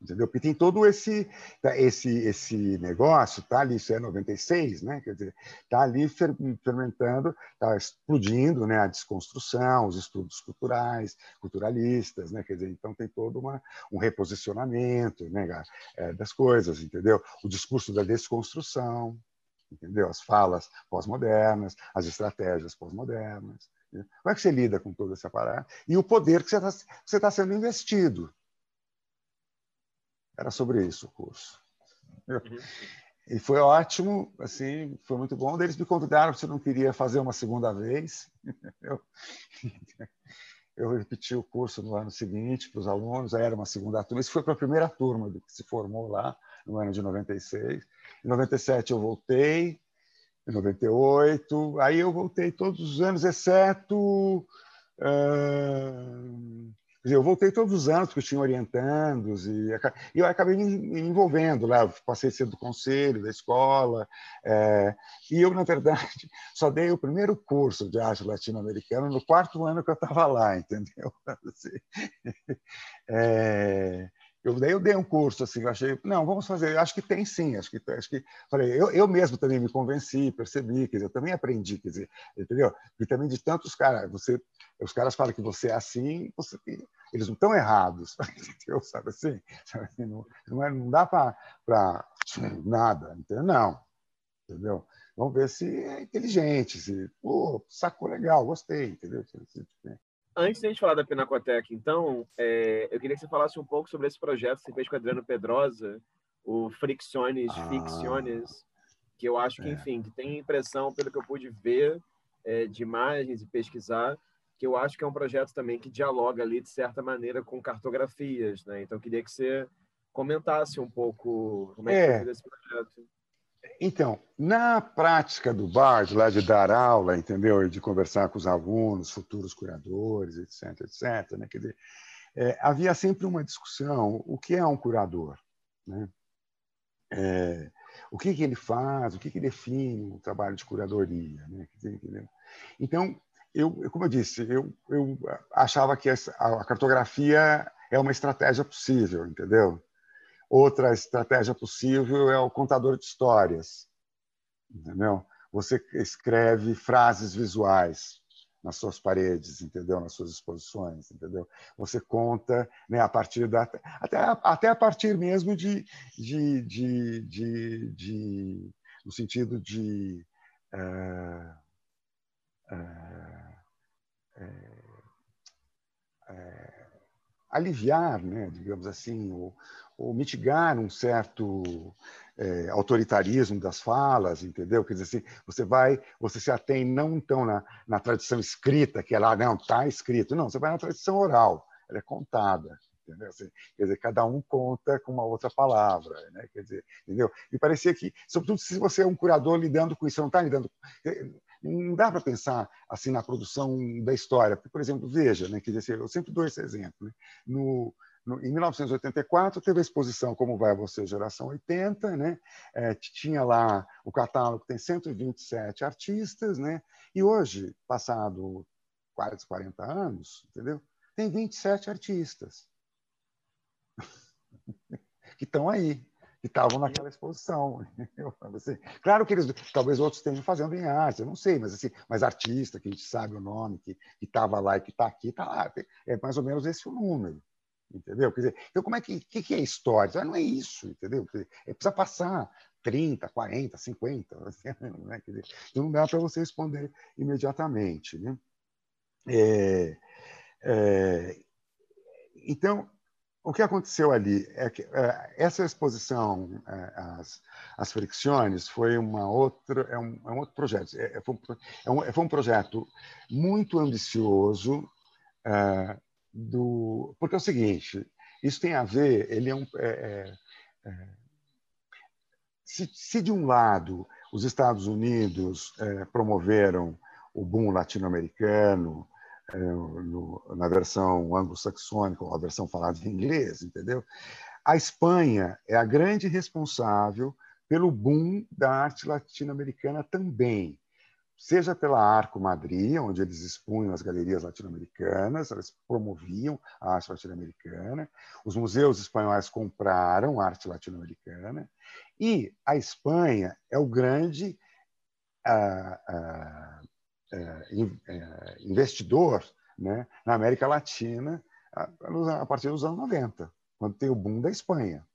entendeu? Porque tem todo esse tá, esse esse negócio, tá ali, isso é 96, né? Quer dizer, tá ali fermentando, tá explodindo, né, a desconstrução, os estudos culturais, culturalistas, né? Quer dizer, então tem todo uma um reposicionamento, né, é, das coisas, entendeu? O discurso da desconstrução, entendeu? As falas pós-modernas, as estratégias pós-modernas. Né? Como é que você lida com toda essa parada? E o poder que você está tá sendo investido. Era sobre isso o curso. Uhum. E foi ótimo, assim, foi muito bom. Eles me convidaram se eu não queria fazer uma segunda vez. (laughs) Eu, eu repeti o curso no ano seguinte para os alunos, aí era uma segunda turma. Isso foi para a primeira turma que se formou lá, no ano de 96. Em 97 eu voltei, em 98. Aí eu voltei todos os anos, exceto. Uh, dizer, eu voltei todos os anos, porque eu tinha orientandos, e, e eu acabei me envolvendo lá. Passei a ser do conselho da escola. É, e eu, na verdade, (laughs) só dei o primeiro curso de arte latino-americana no quarto ano que eu estava lá, entendeu? (laughs) Assim, é, (laughs) eu, daí eu dei um curso, assim, eu achei, não, vamos fazer, acho que tem sim, acho que, acho que falei, eu, eu mesmo também me convenci, percebi, quer dizer, eu também aprendi, quer dizer, entendeu? E também de tantos caras, você, os caras falam que você é assim, você, eles não estão errados, (laughs) assim? Sabe assim não, não, é, não dá para nada, entendeu? Não, entendeu? Vamos ver se é inteligente, se, pô, sacou legal, gostei, entendeu? Antes de a gente falar da Pinacoteca, então, é, eu queria que você falasse um pouco sobre esse projeto que você fez com o Adriano Pedrosa, o Fricciones ah, Ficciones, que eu acho que, é. enfim, que tem impressão, pelo que eu pude ver, é, de imagens e pesquisar, que eu acho que é um projeto também que dialoga ali, de certa maneira, com cartografias, né? Então, eu queria que você comentasse um pouco como é, é. que foi esse projeto. Então, na prática do BARD, lá de dar aula, entendeu? De conversar com os alunos, futuros curadores, etc, etc, né? Quer dizer, é, havia sempre uma discussão: o que é um curador? Né? É, o que, que ele faz? O que, que define o trabalho de curadoria? Né? Dizer, então, eu, como eu disse, eu, eu achava que essa, a cartografia é uma estratégia possível, entendeu? Outra estratégia possível é o contador de histórias. Entendeu? Você escreve frases visuais nas suas paredes, entendeu? Nas suas exposições, entendeu? Você conta, né, a partir da até até a partir mesmo de de, de, de, de no sentido de uh, uh, uh, aliviar, né, digamos assim, o, ou mitigar um certo é, autoritarismo das falas, entendeu? Quer dizer, assim, você vai, você se atém não então na, na tradição escrita, que é lá, não, está escrito, não, você vai na tradição oral, ela é contada, entendeu? Assim, quer dizer, cada um conta com uma outra palavra, né? Quer dizer, entendeu? E parecia que, sobretudo se você é um curador lidando com isso, não está lidando eh, não dá para pensar assim na produção da história, por exemplo, veja, né, quer dizer, eu sempre dou esse exemplo, né? no em 1984 teve a exposição Como Vai Você, Geração 80, né? É, tinha lá o catálogo tem 127 artistas, né? E hoje, passado quase 40 anos, entendeu? Tem 27 artistas (laughs) que estão aí, que estavam naquela exposição. (laughs) Claro que eles, talvez outros estejam fazendo em arte, eu não sei, mas assim, mas artista que a gente sabe o nome, que estava lá e que está aqui, está lá. É mais ou menos esse o número entendeu? Quer dizer, então como é que, que, que é história? Não é isso, entendeu? Dizer, é, precisa passar 30, 40, 50, né? Quer dizer, então não dá para você responder imediatamente, né? É, é, então, o que aconteceu ali é que é, essa exposição, é, as, as fricções, foi uma outra, é um, é um outro projeto. É, é foi, um, é foi, um, projeto muito ambicioso, do, porque é o seguinte, isso tem a ver, ele é um, se, se, de um lado os Estados Unidos promoveram o boom latino-americano, é, na versão anglo-saxônica, ou a versão falada em inglês, entendeu? A Espanha é a grande responsável pelo boom da arte latino-americana também, seja pela Arco Madrid, onde eles expunham as galerias latino-americanas, elas promoviam a arte latino-americana, os museus espanhóis compraram arte latino-americana, e a Espanha é o grande ah, ah, é, é, investidor né, na América Latina a partir dos anos 90, quando tem o boom da Espanha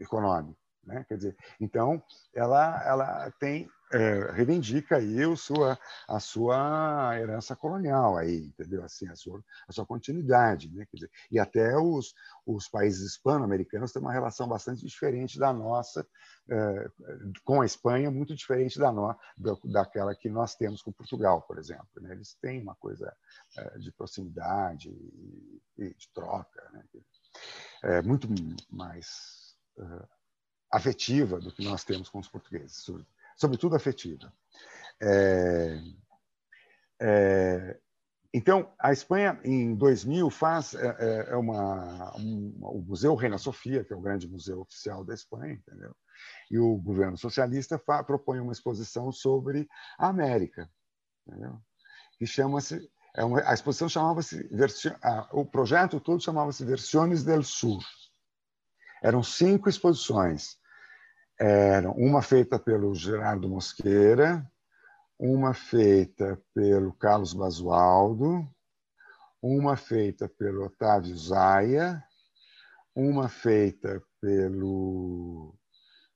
econômico. Né? Quer dizer, então, ela, ela tem é, reivindica aí o sua, a sua herança colonial aí, entendeu? Assim, a sua, a sua continuidade, né? Dizer, e até os, os países hispano-americanos têm uma relação bastante diferente da nossa é, com a Espanha, muito diferente da no, daquela que nós temos com Portugal, por exemplo. Né? Eles têm uma coisa é, de proximidade e, e de troca, né? é muito mais é, afetiva do que nós temos com os portugueses sobretudo afetiva. É, é, então, a Espanha, em 2000, faz é, é, é uma, um, o Museu Reina Sofia, que é o grande museu oficial da Espanha, entendeu? e o governo socialista propõe uma exposição sobre a América, entendeu? que chama-se é uma, a exposição chamava-se o projeto todo chamava-se Versiones del Sur. Eram cinco exposições eram uma feita pelo Gerardo Mosqueira, uma feita pelo Carlos Basualdo, uma feita pelo Otávio Zaia, uma feita pelo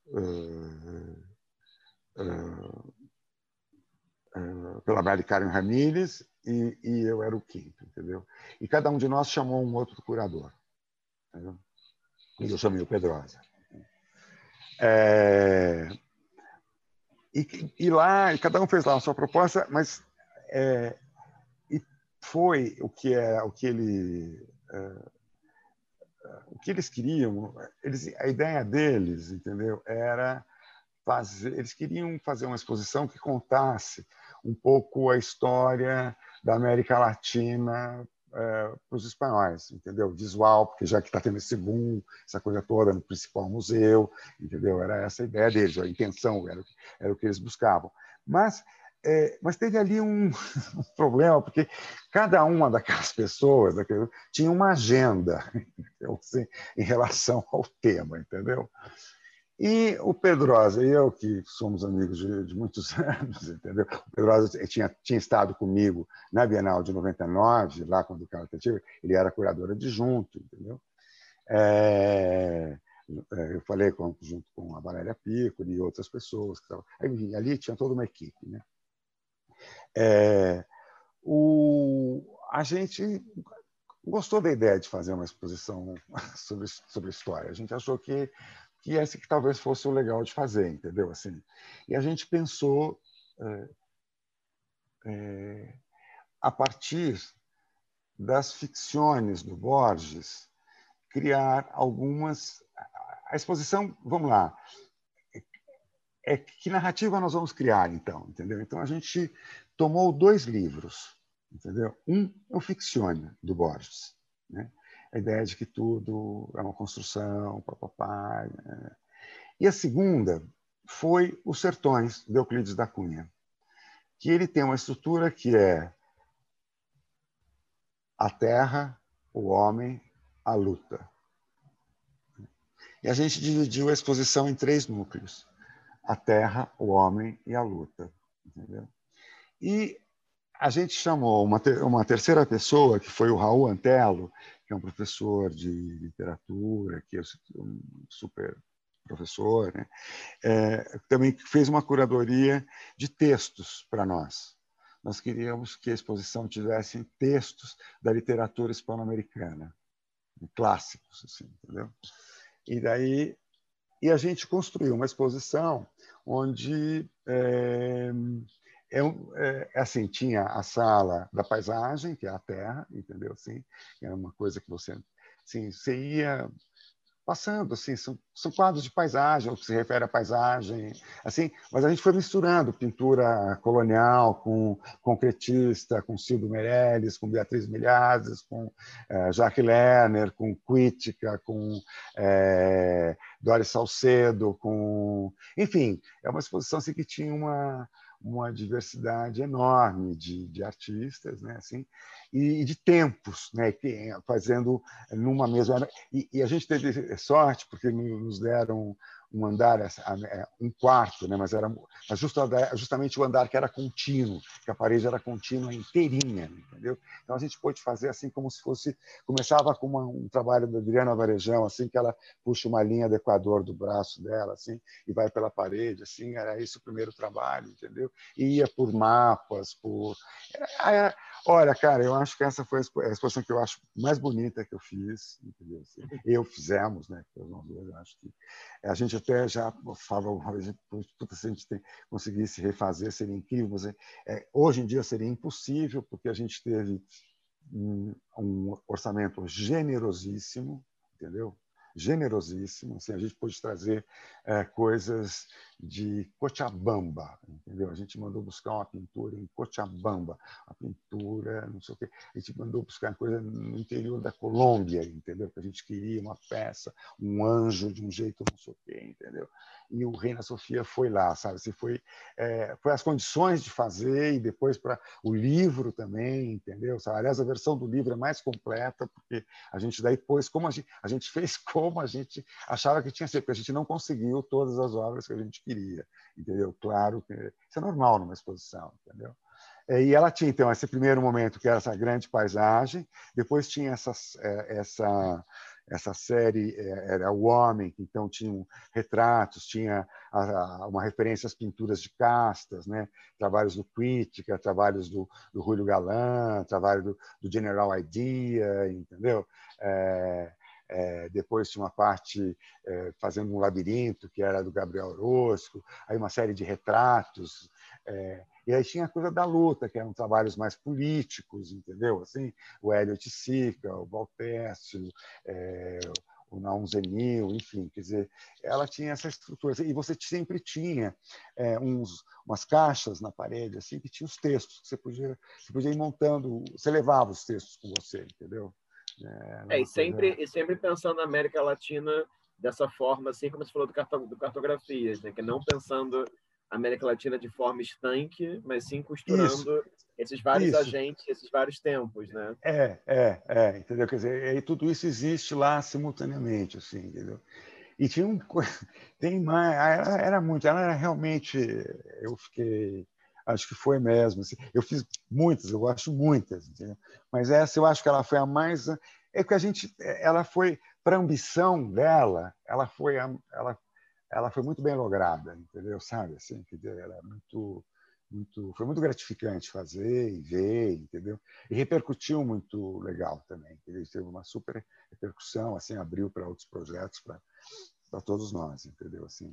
uh, uh, uh, pela Mari Karen Ramírez e, e, eu era o quinto, entendeu? E cada um de nós chamou um outro curador. Entendeu? E eu chamei o Pedrosa. É, e, e, lá, cada um fez lá a sua proposta, mas é, e foi o que é o que ele é, o que eles queriam, eles, a ideia deles, entendeu, era fazer, eles queriam fazer uma exposição que contasse um pouco a história da América Latina é, para os espanhóis, entendeu? Visual, porque já que está tendo esse boom, essa coisa toda no principal museu, entendeu? Era essa a ideia deles, a intenção, era, era o que eles buscavam. Mas, é, mas teve ali um, (laughs) um, problema, porque cada uma daquelas pessoas daquele, tinha uma agenda (laughs) assim, em relação ao tema, entendeu? E o Pedrosa e eu, que somos amigos de, de, muitos (laughs) anos, entendeu? O Pedrosa tinha, tinha estado comigo na Bienal de 99, lá quando o Carlos Tentativa, ele era curador adjunto, entendeu? É, eu falei com, junto com a Valéria Pico e outras pessoas. Aí, ali tinha toda uma equipe. Né? É, o, a gente gostou da ideia de fazer uma exposição (laughs) sobre, sobre história. A gente achou que que esse que talvez fosse o legal de fazer, entendeu? Assim, e a gente pensou é, é, a partir das ficções do Borges criar algumas a exposição, vamos lá, é que narrativa nós vamos criar então, entendeu? Então a gente tomou dois livros, entendeu? Um é o Ficcione do Borges, né? A ideia de que tudo é uma construção, papapá. Né? E a segunda foi Os Sertões, de Euclides da Cunha, que ele tem uma estrutura que é a terra, o homem, a luta. E a gente dividiu a exposição em três núcleos: a terra, o homem e a luta. Entendeu? E a gente chamou uma, ter uma terceira pessoa, que foi o Raul Antelo, que é um professor de literatura, que é um super professor, né? é, também fez uma curadoria de textos para nós. Nós queríamos que a exposição tivesse textos da literatura hispano-americana. clássicos, assim, entendeu? E daí e a gente construiu uma exposição onde é, é, é, assim tinha a sala da paisagem que é a terra, entendeu? Assim, era uma coisa que você assim, você ia passando assim são, são quadros de paisagem, o que se refere à paisagem, assim, mas a gente foi misturando pintura colonial com concretista, com Silvio Meirelles, com Beatriz Milhazes, com é, Jacques Lerner, com Quítica, com é, Doris Salcedo, com, enfim, é uma exposição assim, que tinha uma uma diversidade enorme de, de artistas, né, assim, e, de tempos, né, que, fazendo numa mesma e, e, a gente teve sorte porque nos deram um andar, é, um quarto, né? mas era justamente o andar que era contínuo, que a parede era contínua inteirinha, entendeu? Então a gente pôde fazer assim como se fosse começava com uma, um trabalho da Adriana Varejão, assim que ela puxa uma linha do equador do braço dela, assim e vai pela parede, assim era esse o primeiro trabalho, entendeu? E ia por mapas, por era, era, Olha, cara, eu acho que essa foi a exposição que eu acho mais bonita que eu fiz, entendeu? Assim, eu fizemos, né? Eu acho que a gente até já falou uma vez, puta, se a gente conseguisse refazer, seria incrível. Mas, é, hoje em dia seria impossível, porque a gente teve um, um orçamento generosíssimo, entendeu? generosíssimo. Assim, a gente pôde trazer é, coisas de Cochabamba, entendeu? A gente mandou buscar uma pintura em Cochabamba, uma pintura, não sei o quê. A gente mandou buscar coisa no interior da Colômbia, entendeu? Que a gente queria uma peça, um anjo de um jeito não sei o quê, entendeu? E o Reina Sofia foi lá, sabe? Assim, foi, é, foi as condições de fazer e depois para o livro também, entendeu? Aliás, a versão do livro é mais completa porque a gente daí pôs como a gente, a gente (laughs) fez como a gente achava que tinha que porque a gente não conseguiu todas as obras que a gente queria, entendeu? Claro isso é normal numa exposição, entendeu? É, e ela tinha, então, esse primeiro momento, que era essa grande paisagem, depois tinha essa, é, essa, essa série, é, era O Homem, então tinha retratos, tinha uma referência às pinturas de castas, né? trabalhos do Crítica, trabalhos do, do Julio Galan, trabalho do, do General Idea, entendeu? É, é, depois tinha uma parte é, fazendo um labirinto, que era do Gabriel Orozco, aí uma série de retratos. É, e aí tinha a coisa da luta, que eram trabalhos mais políticos, entendeu? Assim, o Elliot Sica, o Valtécio, é, o Naum Zenil, enfim, quer dizer, ela tinha essa estrutura. E você sempre tinha é, uns, umas caixas na parede, assim, que tinha os textos, que você podia, você podia ir montando, você levava os textos com você, entendeu? É, é e, sempre, e sempre pensando na América Latina dessa forma, assim como você falou do, carto, do cartografias, né? que não pensando a América Latina de forma estanque, mas sim costurando Isso. esses vários isso. agentes, esses vários tempos, né? É, é, é, entendeu? Quer dizer, e tudo isso existe lá simultaneamente, assim, entendeu? E tinha um (laughs) tem mais, era, era muito, ela era realmente, eu fiquei acho que foi mesmo. Assim. Eu fiz muitas, eu gosto muitas, entendeu? mas essa eu acho que ela foi a mais. É que a gente, ela foi para a ambição dela, ela foi, ela, ela foi muito bem lograda, entendeu? Sabe assim, que era muito, muito, foi muito gratificante fazer e ver, entendeu? E repercutiu muito legal também. Ele teve uma super repercussão, assim, abriu para outros projetos para para todos nós, entendeu? Assim.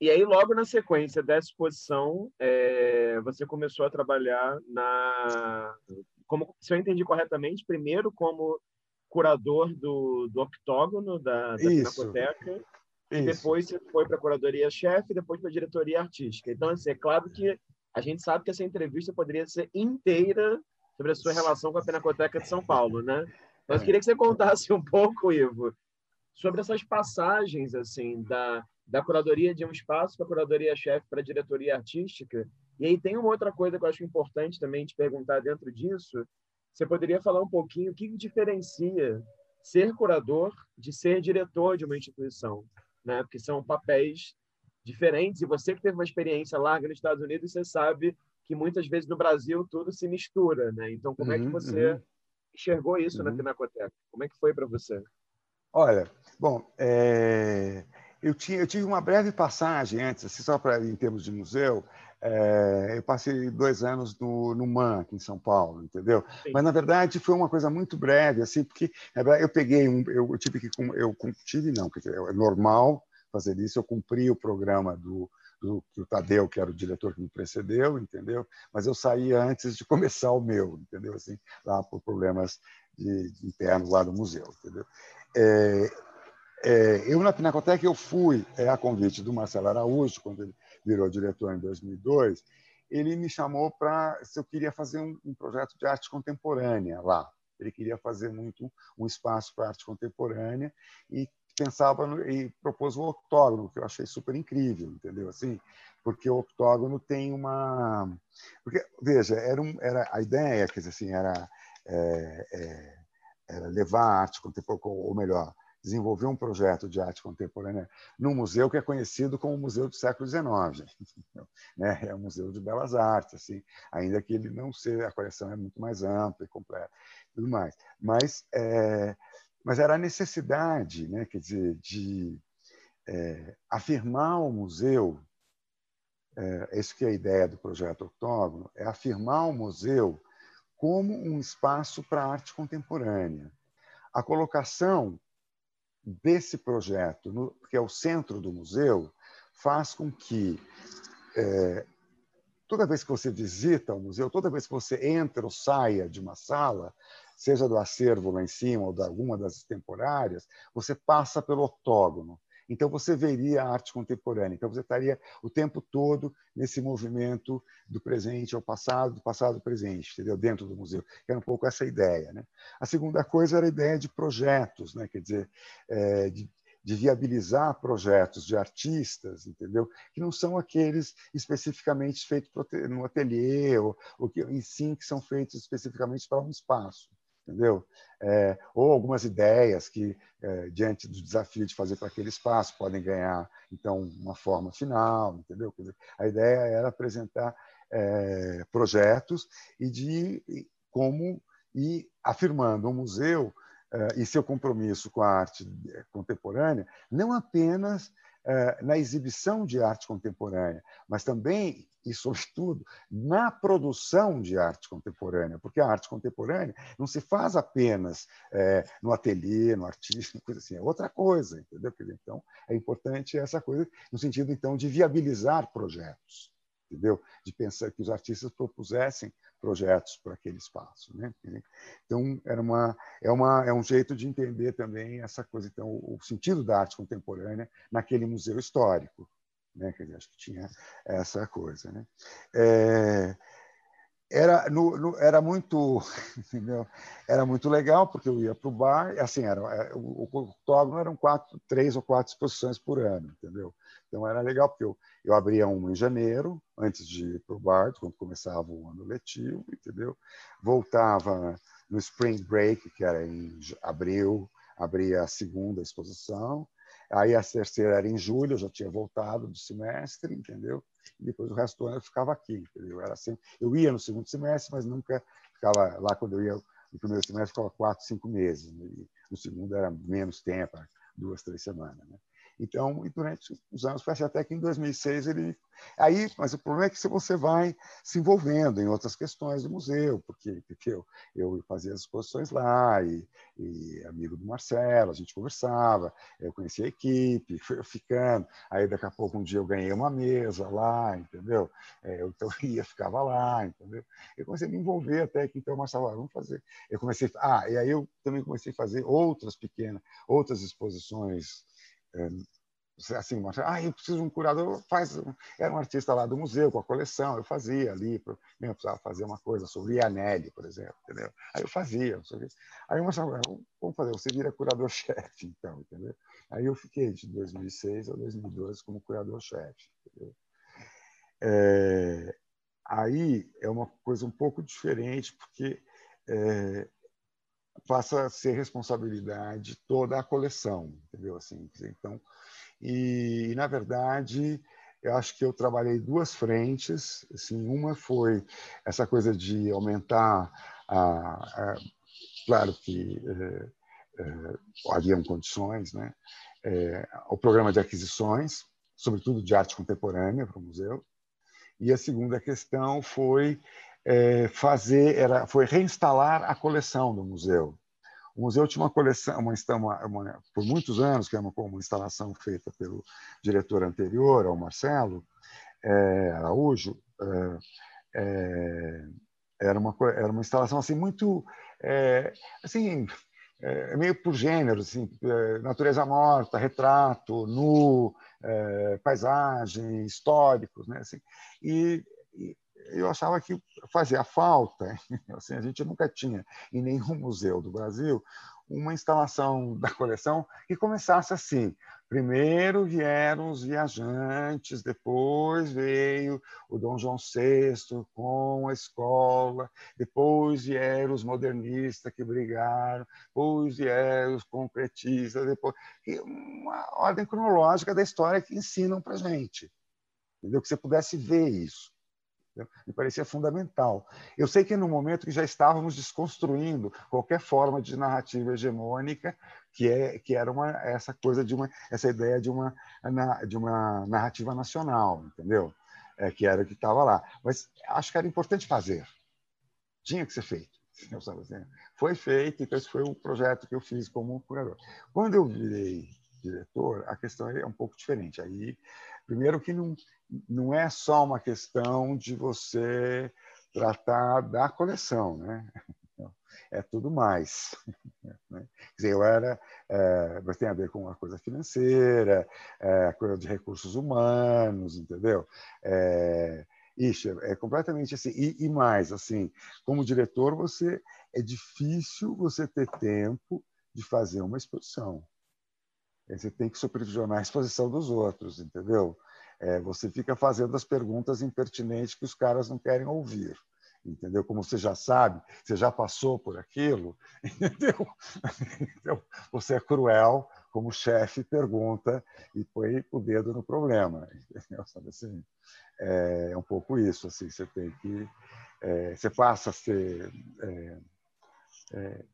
E aí, logo na sequência dessa exposição, é, você começou a trabalhar na. Como, se eu entendi corretamente, primeiro como curador do, do octógono da, da Pinacoteca, e depois você foi para a curadoria-chefe, depois para a diretoria artística. Então, assim, é claro que a gente sabe que essa entrevista poderia ser inteira sobre a sua relação com a Pinacoteca de São Paulo, né? Mas eu queria que você contasse um pouco, Ivo, sobre essas passagens assim da da curadoria de um espaço para a curadoria-chefe para a diretoria artística. E aí tem uma outra coisa que eu acho importante também te perguntar dentro disso. Você poderia falar um pouquinho o que diferencia ser curador de ser diretor de uma instituição, né? Porque são papéis diferentes e você que teve uma experiência larga nos Estados Unidos, você sabe que muitas vezes no Brasil tudo se mistura, né? Então, como uhum, é que uhum, você uhum. enxergou isso uhum. na Pinacoteca? Como é que foi para você? Olha, bom, é eu, tinha, eu tive uma breve passagem antes, assim, só para em termos de museu, É, eu passei dois anos no, no MAN, aqui em São Paulo, entendeu? Sim. Mas, na verdade, foi uma coisa muito breve, assim, porque eu peguei um... Eu tive que... Eu tive, não, porque é normal fazer isso. Eu cumpri o programa do, do, do Tadeu, que era o diretor que me precedeu, entendeu? Mas eu saí antes de (laughs) começar o meu, entendeu? Assim, lá por problemas de, de internos lá do museu, entendeu? É, é, eu, na Pinacoteca, eu fui é, a convite do Marcelo Araújo, quando ele virou diretor em 2002, ele me chamou para se eu queria fazer um, um, projeto de arte contemporânea lá. Ele queria fazer muito um espaço para arte contemporânea e pensava no, e propôs o octógono, que eu achei super incrível, entendeu? Assim, porque o octógono tem uma, porque veja, era, um, era a ideia, dizer assim, era, é, é, era levar a arte contemporânea, ou melhor, desenvolver um projeto de arte contemporânea num museu que é conhecido como Museu do Século XIX, né? é o Museu de Belas Artes, assim, ainda que ele não seja a coleção é muito mais ampla e completa, tudo mais. Mas, é, mas era a necessidade, né? quer dizer, de é, afirmar o museu. É, isso que é a ideia do projeto Octógono, é afirmar o museu como um espaço para arte contemporânea. A colocação desse projeto, no, que é o centro do museu, faz com que é, toda vez que você visita o museu, toda vez que você entra ou saia de uma sala, seja do acervo lá em cima ou de alguma das temporárias, você passa pelo octógono. Então, você veria a arte contemporânea. Então, você estaria o tempo todo nesse movimento do presente ao passado, do passado ao presente, entendeu? dentro do museu. Era um pouco essa ideia. Né? A segunda coisa era a ideia de projetos, né? quer dizer, é, de, de viabilizar projetos de artistas, entendeu? Que não são aqueles especificamente feitos no ateliê ou, ou que, em sim que são feitos especificamente para um espaço entendeu? É, ou algumas ideias que, é, diante do desafio de fazer para aquele espaço, podem ganhar, então, uma forma final, entendeu? Dizer, a ideia era apresentar é, projetos e de como ir afirmando um museu é, e seu compromisso com a arte contemporânea, não apenas é, na exibição de arte contemporânea, mas também e, sobretudo, na produção de arte contemporânea, porque a arte contemporânea não se faz apenas é, no ateliê, no artista, coisa assim, é outra coisa, entendeu? Então, é importante essa coisa no sentido então de viabilizar projetos, entendeu? De pensar que os artistas propusessem projetos para aquele espaço, né? Então, era uma é uma é um jeito de entender também essa coisa, então, o sentido da arte contemporânea naquele museu histórico, né? Quer dizer, acho que tinha essa coisa, né? É, era, no, no, era muito (laughs) era muito legal porque eu ia para o bar assim era é, o, o octógono eram quatro três ou quatro exposições por ano entendeu? Então era legal porque eu, eu abria uma em janeiro antes de ir para o bar quando começava o ano letivo entendeu? Voltava no spring break que era em abril abria a segunda exposição Aí a terceira era em julho, eu já tinha voltado do semestre, entendeu? E depois o resto do ano eu ficava aqui, entendeu? Era assim, eu ia no segundo semestre, mas nunca ficava lá quando eu ia no primeiro semestre, ficava quatro, cinco meses. Né? no segundo era menos tempo, duas, três semanas. Né? Então, e durante os anos, parece até que em 2006 ele. Aí, mas o problema é que você vai se envolvendo em outras questões do museu, porque, porque eu, eu fazia as exposições lá, e, e, amigo do Marcelo, a gente conversava, eu conhecia a equipe, fui ficando. Aí, daqui a pouco, um dia eu ganhei uma mesa lá, entendeu? É, eu, então, (laughs) ia, ficava lá, entendeu? Eu comecei a me envolver até que, então, Marcelo, vamos fazer. Eu comecei. Ah, e aí eu também comecei a fazer outras pequenas, outras exposições assim, ah, eu preciso de um curador, faz, era um artista lá do museu com a coleção, eu fazia ali, eu precisava fazer uma coisa sobre Ianelli, por exemplo, entendeu? Aí eu fazia, aí eu achava, vamos fazer, você vira curador-chefe, então, entendeu? Aí eu fiquei de 2006 a 2012 como curador-chefe? É, aí é uma coisa um pouco diferente, porque é, passa a ser responsabilidade toda a coleção, entendeu? Assim, então, e, na verdade, eu acho que eu trabalhei duas frentes. Assim, uma foi essa coisa de aumentar a, a claro que é, é, haviam condições, né? É, o programa de aquisições, sobretudo de arte contemporânea para o museu, E a segunda questão foi é, fazer, era, foi reinstalar a coleção do museu. O museu tinha uma coleção, uma, uma, uma, por muitos anos, que era uma, uma, instalação feita pelo diretor anterior, ao Marcelo é, Araújo, é, é era, uma, era uma instalação assim muito é, assim é, meio por gênero, assim, natureza morta, retrato, nu, paisagem, históricos, né? Assim, e eu achava que fazia falta, (laughs) assim, a gente nunca tinha em nenhum museu do Brasil uma instalação (laughs) da coleção que começasse assim. Primeiro vieram os viajantes, depois veio o Dom João VI com a escola, depois vieram os modernistas que brigaram, depois vieram os concretistas, depois e uma ordem cronológica da história que ensinam para gente, entendeu? Que você pudesse ver isso. Me parecia fundamental. Eu sei que no momento que já estávamos desconstruindo qualquer forma de narrativa hegemônica, que é que era uma essa coisa de uma essa ideia de uma de uma narrativa nacional, entendeu? É, que era o que estava lá. Mas acho que era importante fazer. Tinha que ser feito. (laughs) Assim, foi feito, então esse foi o projeto que eu fiz como curador. Quando eu virei diretor, a questão é um pouco diferente. Aí, primeiro que não não é só uma questão de você tratar da coleção, né? É tudo mais. Né? Quer dizer, eu era, é, mas tem a ver com a coisa financeira, é, a coisa de recursos humanos, entendeu? É, Ixi, é completamente assim. E, e, mais, assim, como diretor, você é difícil você ter tempo de fazer uma exposição. Você tem que supervisionar a exposição dos outros, entendeu? É, você fica fazendo as perguntas impertinentes que os caras não querem ouvir. Entendeu? Como você já sabe, você já passou por aquilo, (laughs) entendeu? Então, você é cruel, como chefe pergunta e põe o dedo no problema. Entendeu? (laughs) Sabe assim? É, é um pouco isso. Assim, você tem que. É, você passa a ser. É, é,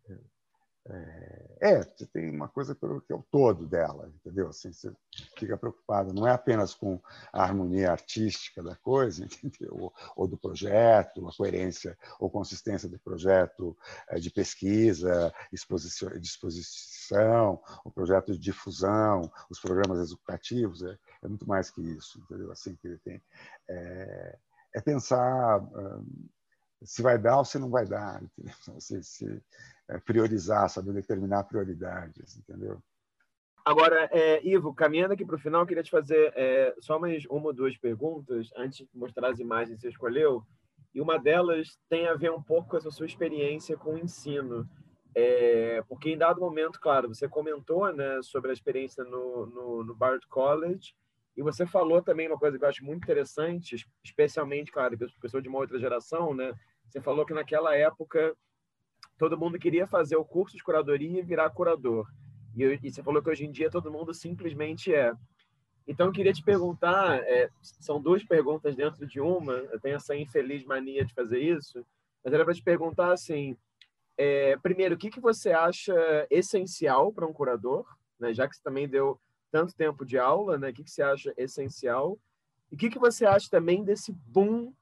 é, é, você tem uma coisa que é o todo dela, entendeu? Assim, você fica preocupado, não é apenas com a harmonia artística da coisa, (laughs) entendeu? Ou, ou do projeto, a coerência ou consistência do projeto é, de pesquisa, exposição, de exposição, o projeto de difusão, os programas educativos, é, é muito mais que isso, entendeu? Assim que ele tem é, é pensar se vai dar ou se não vai dar, entendeu? (laughs) Se, se, é, priorizar, saber determinar prioridades, entendeu? Agora, é, Ivo, caminhando aqui para o final, queria te fazer é, só mais uma ou duas perguntas antes de mostrar as imagens que você escolheu. E uma delas tem a ver um pouco com essa sua experiência com o ensino. É, porque em dado momento, claro, você comentou né, sobre a experiência no, no, no Bard College e você falou também uma coisa que eu acho muito interessante, especialmente, claro, que eu sou de uma outra geração, né? Você falou que naquela época todo mundo queria fazer o curso de curadoria e virar curador. E, e você falou que hoje em dia todo mundo simplesmente é. Então, eu queria te perguntar, é, são duas perguntas dentro de uma, eu tenho essa infeliz mania de fazer isso, mas era para te perguntar assim, é, primeiro, o que, que você acha essencial para um curador, né? já que você também deu tanto tempo de aula, né? o que, que você acha essencial? E o que, que você acha também desse boom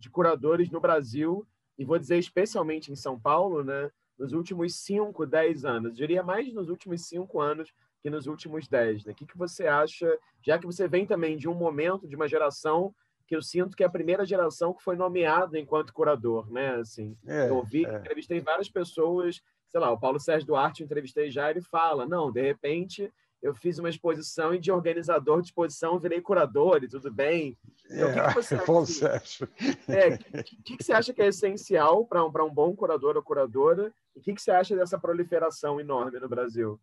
de curadores no Brasil e vou dizer especialmente em São Paulo, né, nos últimos 5, 10 anos. Eu diria mais nos últimos 5 anos que nos últimos 10. Né? O que, que você acha, já que você vem também de um momento, de uma geração que eu sinto que é a primeira geração que foi nomeada enquanto curador, né? Assim, é, eu ouvi, é. entrevistei várias pessoas, sei lá, o Paulo Sérgio Duarte, eu entrevistei já, ele fala, não, de repente eu fiz uma exposição e de organizador de exposição virei curador e tudo bem. Então, é, o que, que você (laughs) acha? Que, é, que, que, você acha que é essencial para um, um bom curador ou curadora? E o que, que você acha dessa proliferação enorme no Brasil?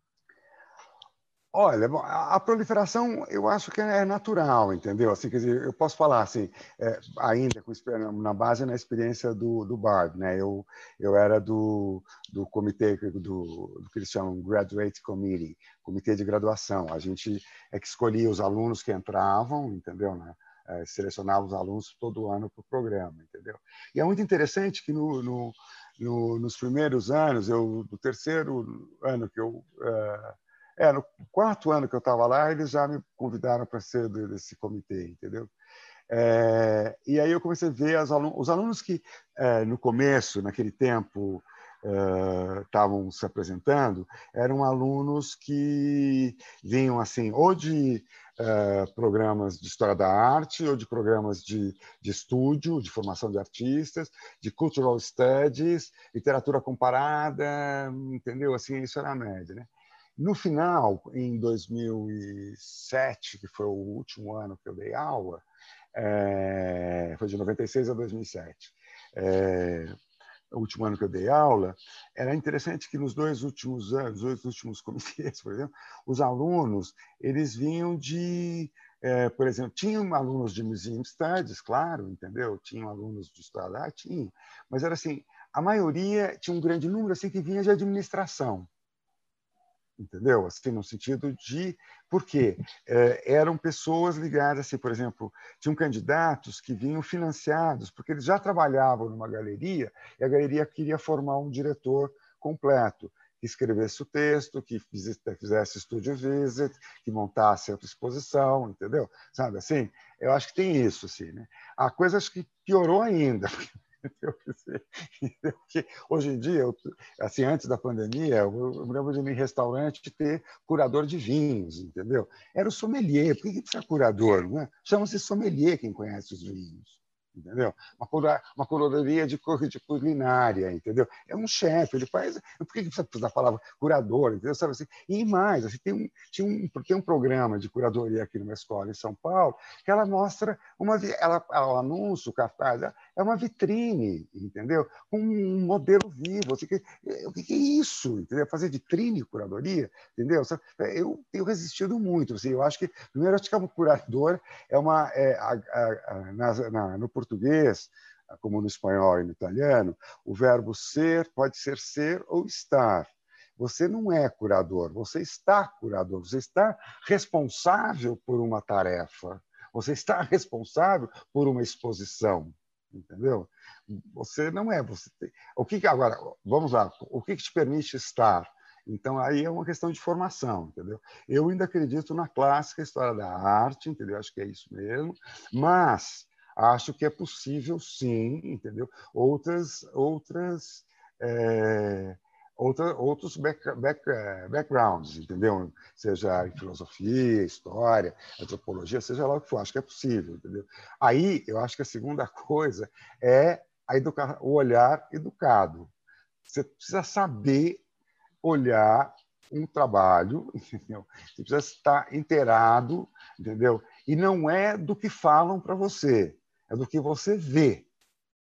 Olha, a proliferação eu acho que é natural, entendeu? Assim, quer dizer, eu posso falar assim, é, ainda com, na base na experiência do, do Barb, né? Eu, eu era do, do comitê do, do que eles chamam Graduate Committee, comitê de graduação. A gente é que escolhia os alunos que entravam, entendeu? Né? É, selecionava os alunos todo ano para o programa, entendeu? E é muito interessante que no, no, no, nos primeiros anos, eu, no terceiro ano que eu uh, é, no quarto ano que eu estava lá, eles já me convidaram para ser desse comitê, entendeu? É, e aí eu comecei a ver alun os alunos que, é, no começo, naquele tempo, estavam se apresentando, eram alunos que vinham assim, ou de uh, programas de história da arte ou de programas de, de estúdio, de formação de artistas, de cultural studies, literatura comparada, entendeu? Assim, isso era a média, né? No final, em 2007, que foi o último ano que eu dei aula, é, foi de 96 a 2007, é, o último ano que eu dei aula, era interessante que nos dois últimos anos, dois últimos (laughs) comitês, por exemplo, os alunos eles vinham de, é, por exemplo, tinham alunos de Museum Studies, claro, entendeu? Tinham alunos de História da Arte, tinham, mas era assim, a maioria tinha um grande número assim que vinha de administração entendeu? Assim, no sentido de porque é, eram pessoas ligadas, assim, por exemplo, tinham candidatos que vinham financiados porque eles já trabalhavam numa galeria e a galeria queria formar um diretor completo que escrevesse o texto, que fizesse estúdio visit, que montasse a exposição, entendeu? Sabe assim? Eu acho que tem isso, assim, né? A coisa acho que piorou ainda, (laughs) Porque (laughs) hoje em dia, assim, antes da pandemia, eu me lembro de em restaurante ter curador de vinhos, entendeu? Era o sommelier. Por que precisa curador? Né? Chama-se sommelier quem conhece os vinhos entendeu? Uma, cura, uma curadoria de, de culinária, entendeu? É um chefe, ele faz. Por que precisa da palavra curador, entendeu? Sabe assim? E mais, assim, tem, um, tinha um, tem um programa de curadoria aqui numa escola em São Paulo que ela mostra uma. Ela, o anúncio, o cartaz, é uma vitrine, entendeu? Um modelo vivo. Assim, que, o que é isso? Entendeu? Fazer vitrine curadoria, entendeu? Eu tenho resistido muito. Assim, eu acho que, primeiro, acho que é um curador é uma. É, a, a, a, na, na, no português, como no espanhol e no italiano, o verbo ser pode ser ser ou estar. Você não é curador, você está curador, você está responsável por uma tarefa, você está responsável por uma exposição, entendeu? Você não é, você tem... O que agora, vamos lá, o que te permite estar? Então aí é uma questão de formação, entendeu? Eu ainda acredito na clássica história da arte, entendeu? Acho que é isso mesmo, mas acho que é possível, sim, entendeu? Outras, outras, é, outra, outros back, back, backgrounds, entendeu? Seja em filosofia, história, antropologia, seja lá o que for, acho que é possível, entendeu? Aí, eu acho que a segunda (laughs) coisa é a educa o olhar educado. Você precisa saber olhar um trabalho, (laughs) entendeu? Você precisa estar inteirado, entendeu? E não é do que falam para você, é do que você vê.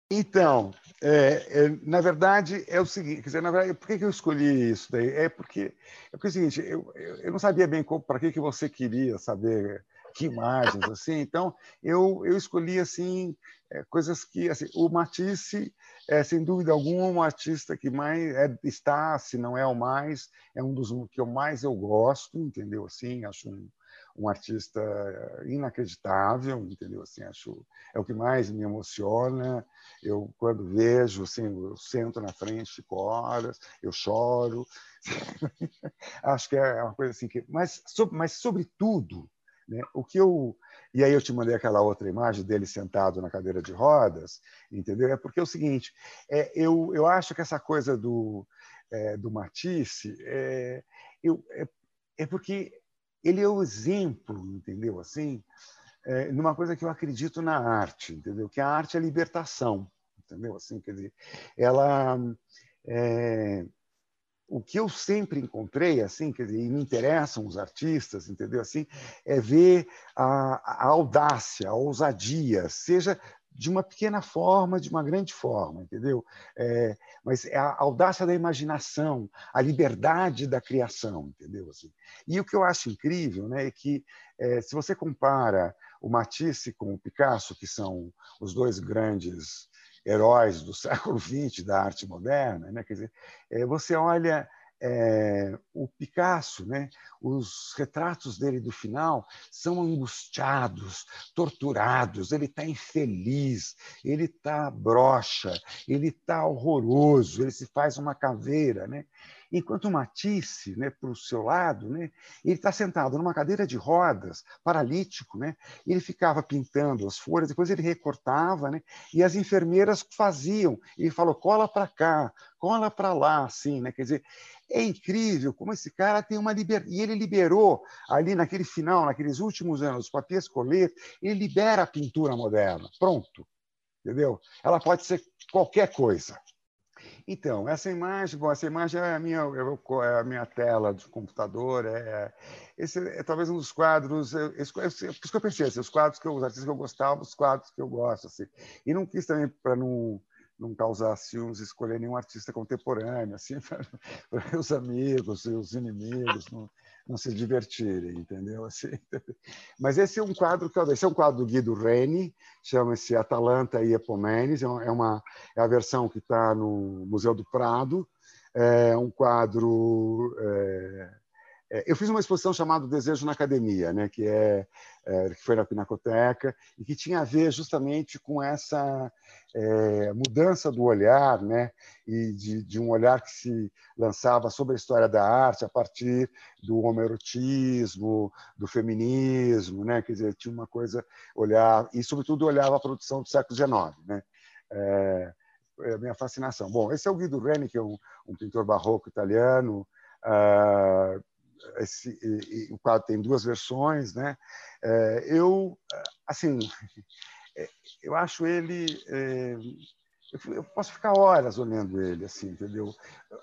Então, é, é, na verdade, é o seguinte, quer dizer, na verdade, por que, que eu escolhi isso daí? É porque, é porque é o seguinte, eu, eu não sabia bem para que, que você queria saber que imagens, assim, então eu, eu escolhi, assim, é, coisas que, assim, o Matisse é, sem dúvida alguma, um artista que mais é, está, se não é o mais, é um dos que eu mais eu gosto, entendeu? Assim, acho um, um artista inacreditável, entendeu? Assim, acho é o que mais me emociona. Eu quando vejo, assim, eu sento na frente, fico horas, eu choro. (laughs) acho que é uma coisa assim que, mas, mas sobretudo, né, o que eu e aí eu te mandei aquela outra imagem dele sentado na cadeira de rodas, entendeu? É porque é o seguinte, é, eu, eu acho que essa coisa do, é, do Matisse é, eu, é, é porque ele é o exemplo, entendeu? Assim, é, numa coisa que eu acredito na arte, entendeu? Que a arte é libertação, entendeu? Assim, quer dizer, ela é, o que eu sempre encontrei, assim, quer dizer, e me interessam os artistas, entendeu? Assim, é ver a, a audácia, a ousadia, seja de uma pequena forma, de uma grande forma, entendeu? É, mas é a audácia da imaginação, a liberdade da criação, entendeu? Assim, e o que eu acho incrível, né, é que é, se você compara o Matisse com o Picasso, que são os dois grandes heróis do (laughs) século XX da arte moderna, né, quer dizer, é, você olha é, o Picasso, né? os retratos dele do final são angustiados, torturados, ele está infeliz, ele está broxa, ele está horroroso, ele se faz uma caveira. Né? Enquanto Matisse, né, para o seu lado, né, ele está sentado numa cadeira de rodas, paralítico, né, ele ficava pintando as folhas, depois ele recortava, né, e as enfermeiras faziam. Ele falou: cola para cá, cola para lá, assim, né? Quer dizer, é incrível como esse cara tem uma liberdade. E ele liberou, ali naquele final, naqueles últimos anos, com a Pies ele libera a pintura moderna. Pronto. Entendeu? Ela pode ser qualquer coisa. Então, essa imagem, bom, essa imagem é a minha, é a minha tela do computador, é, esse é talvez um dos quadros, esse, por isso que eu pensei, assim, os quadros que eu, os artistas que eu gostava, os quadros que eu gosto, assim. E não quis também para não não causar ciúmes, escolher nenhum artista contemporâneo, assim, (laughs) para os amigos e os inimigos não, não se divertirem, entendeu? Assim, (laughs) mas esse é um quadro que esse é um quadro do Guido Reni, chama-se Atalanta e Epomenes, é uma é a versão que está no Museu do Prado, é um quadro é, é, eu fiz uma exposição chamada Desejo na Academia, né, que, é, é, que foi na Pinacoteca, e que tinha a ver justamente com essa é, mudança do olhar, né, e de, de, um olhar que se lançava sobre a história da arte a partir do homerotismo, do feminismo, né, quer dizer, tinha uma coisa, olhar, e sobretudo olhava a produção do século XIX. Né, é, é a minha fascinação. Bom, esse é o Guido Reni, que é um, um pintor barroco italiano, uh, esse, e, o quadro tem duas versões, né? É, eu, assim, é, eu acho ele, é, eu, eu, posso ficar horas olhando ele, assim, entendeu?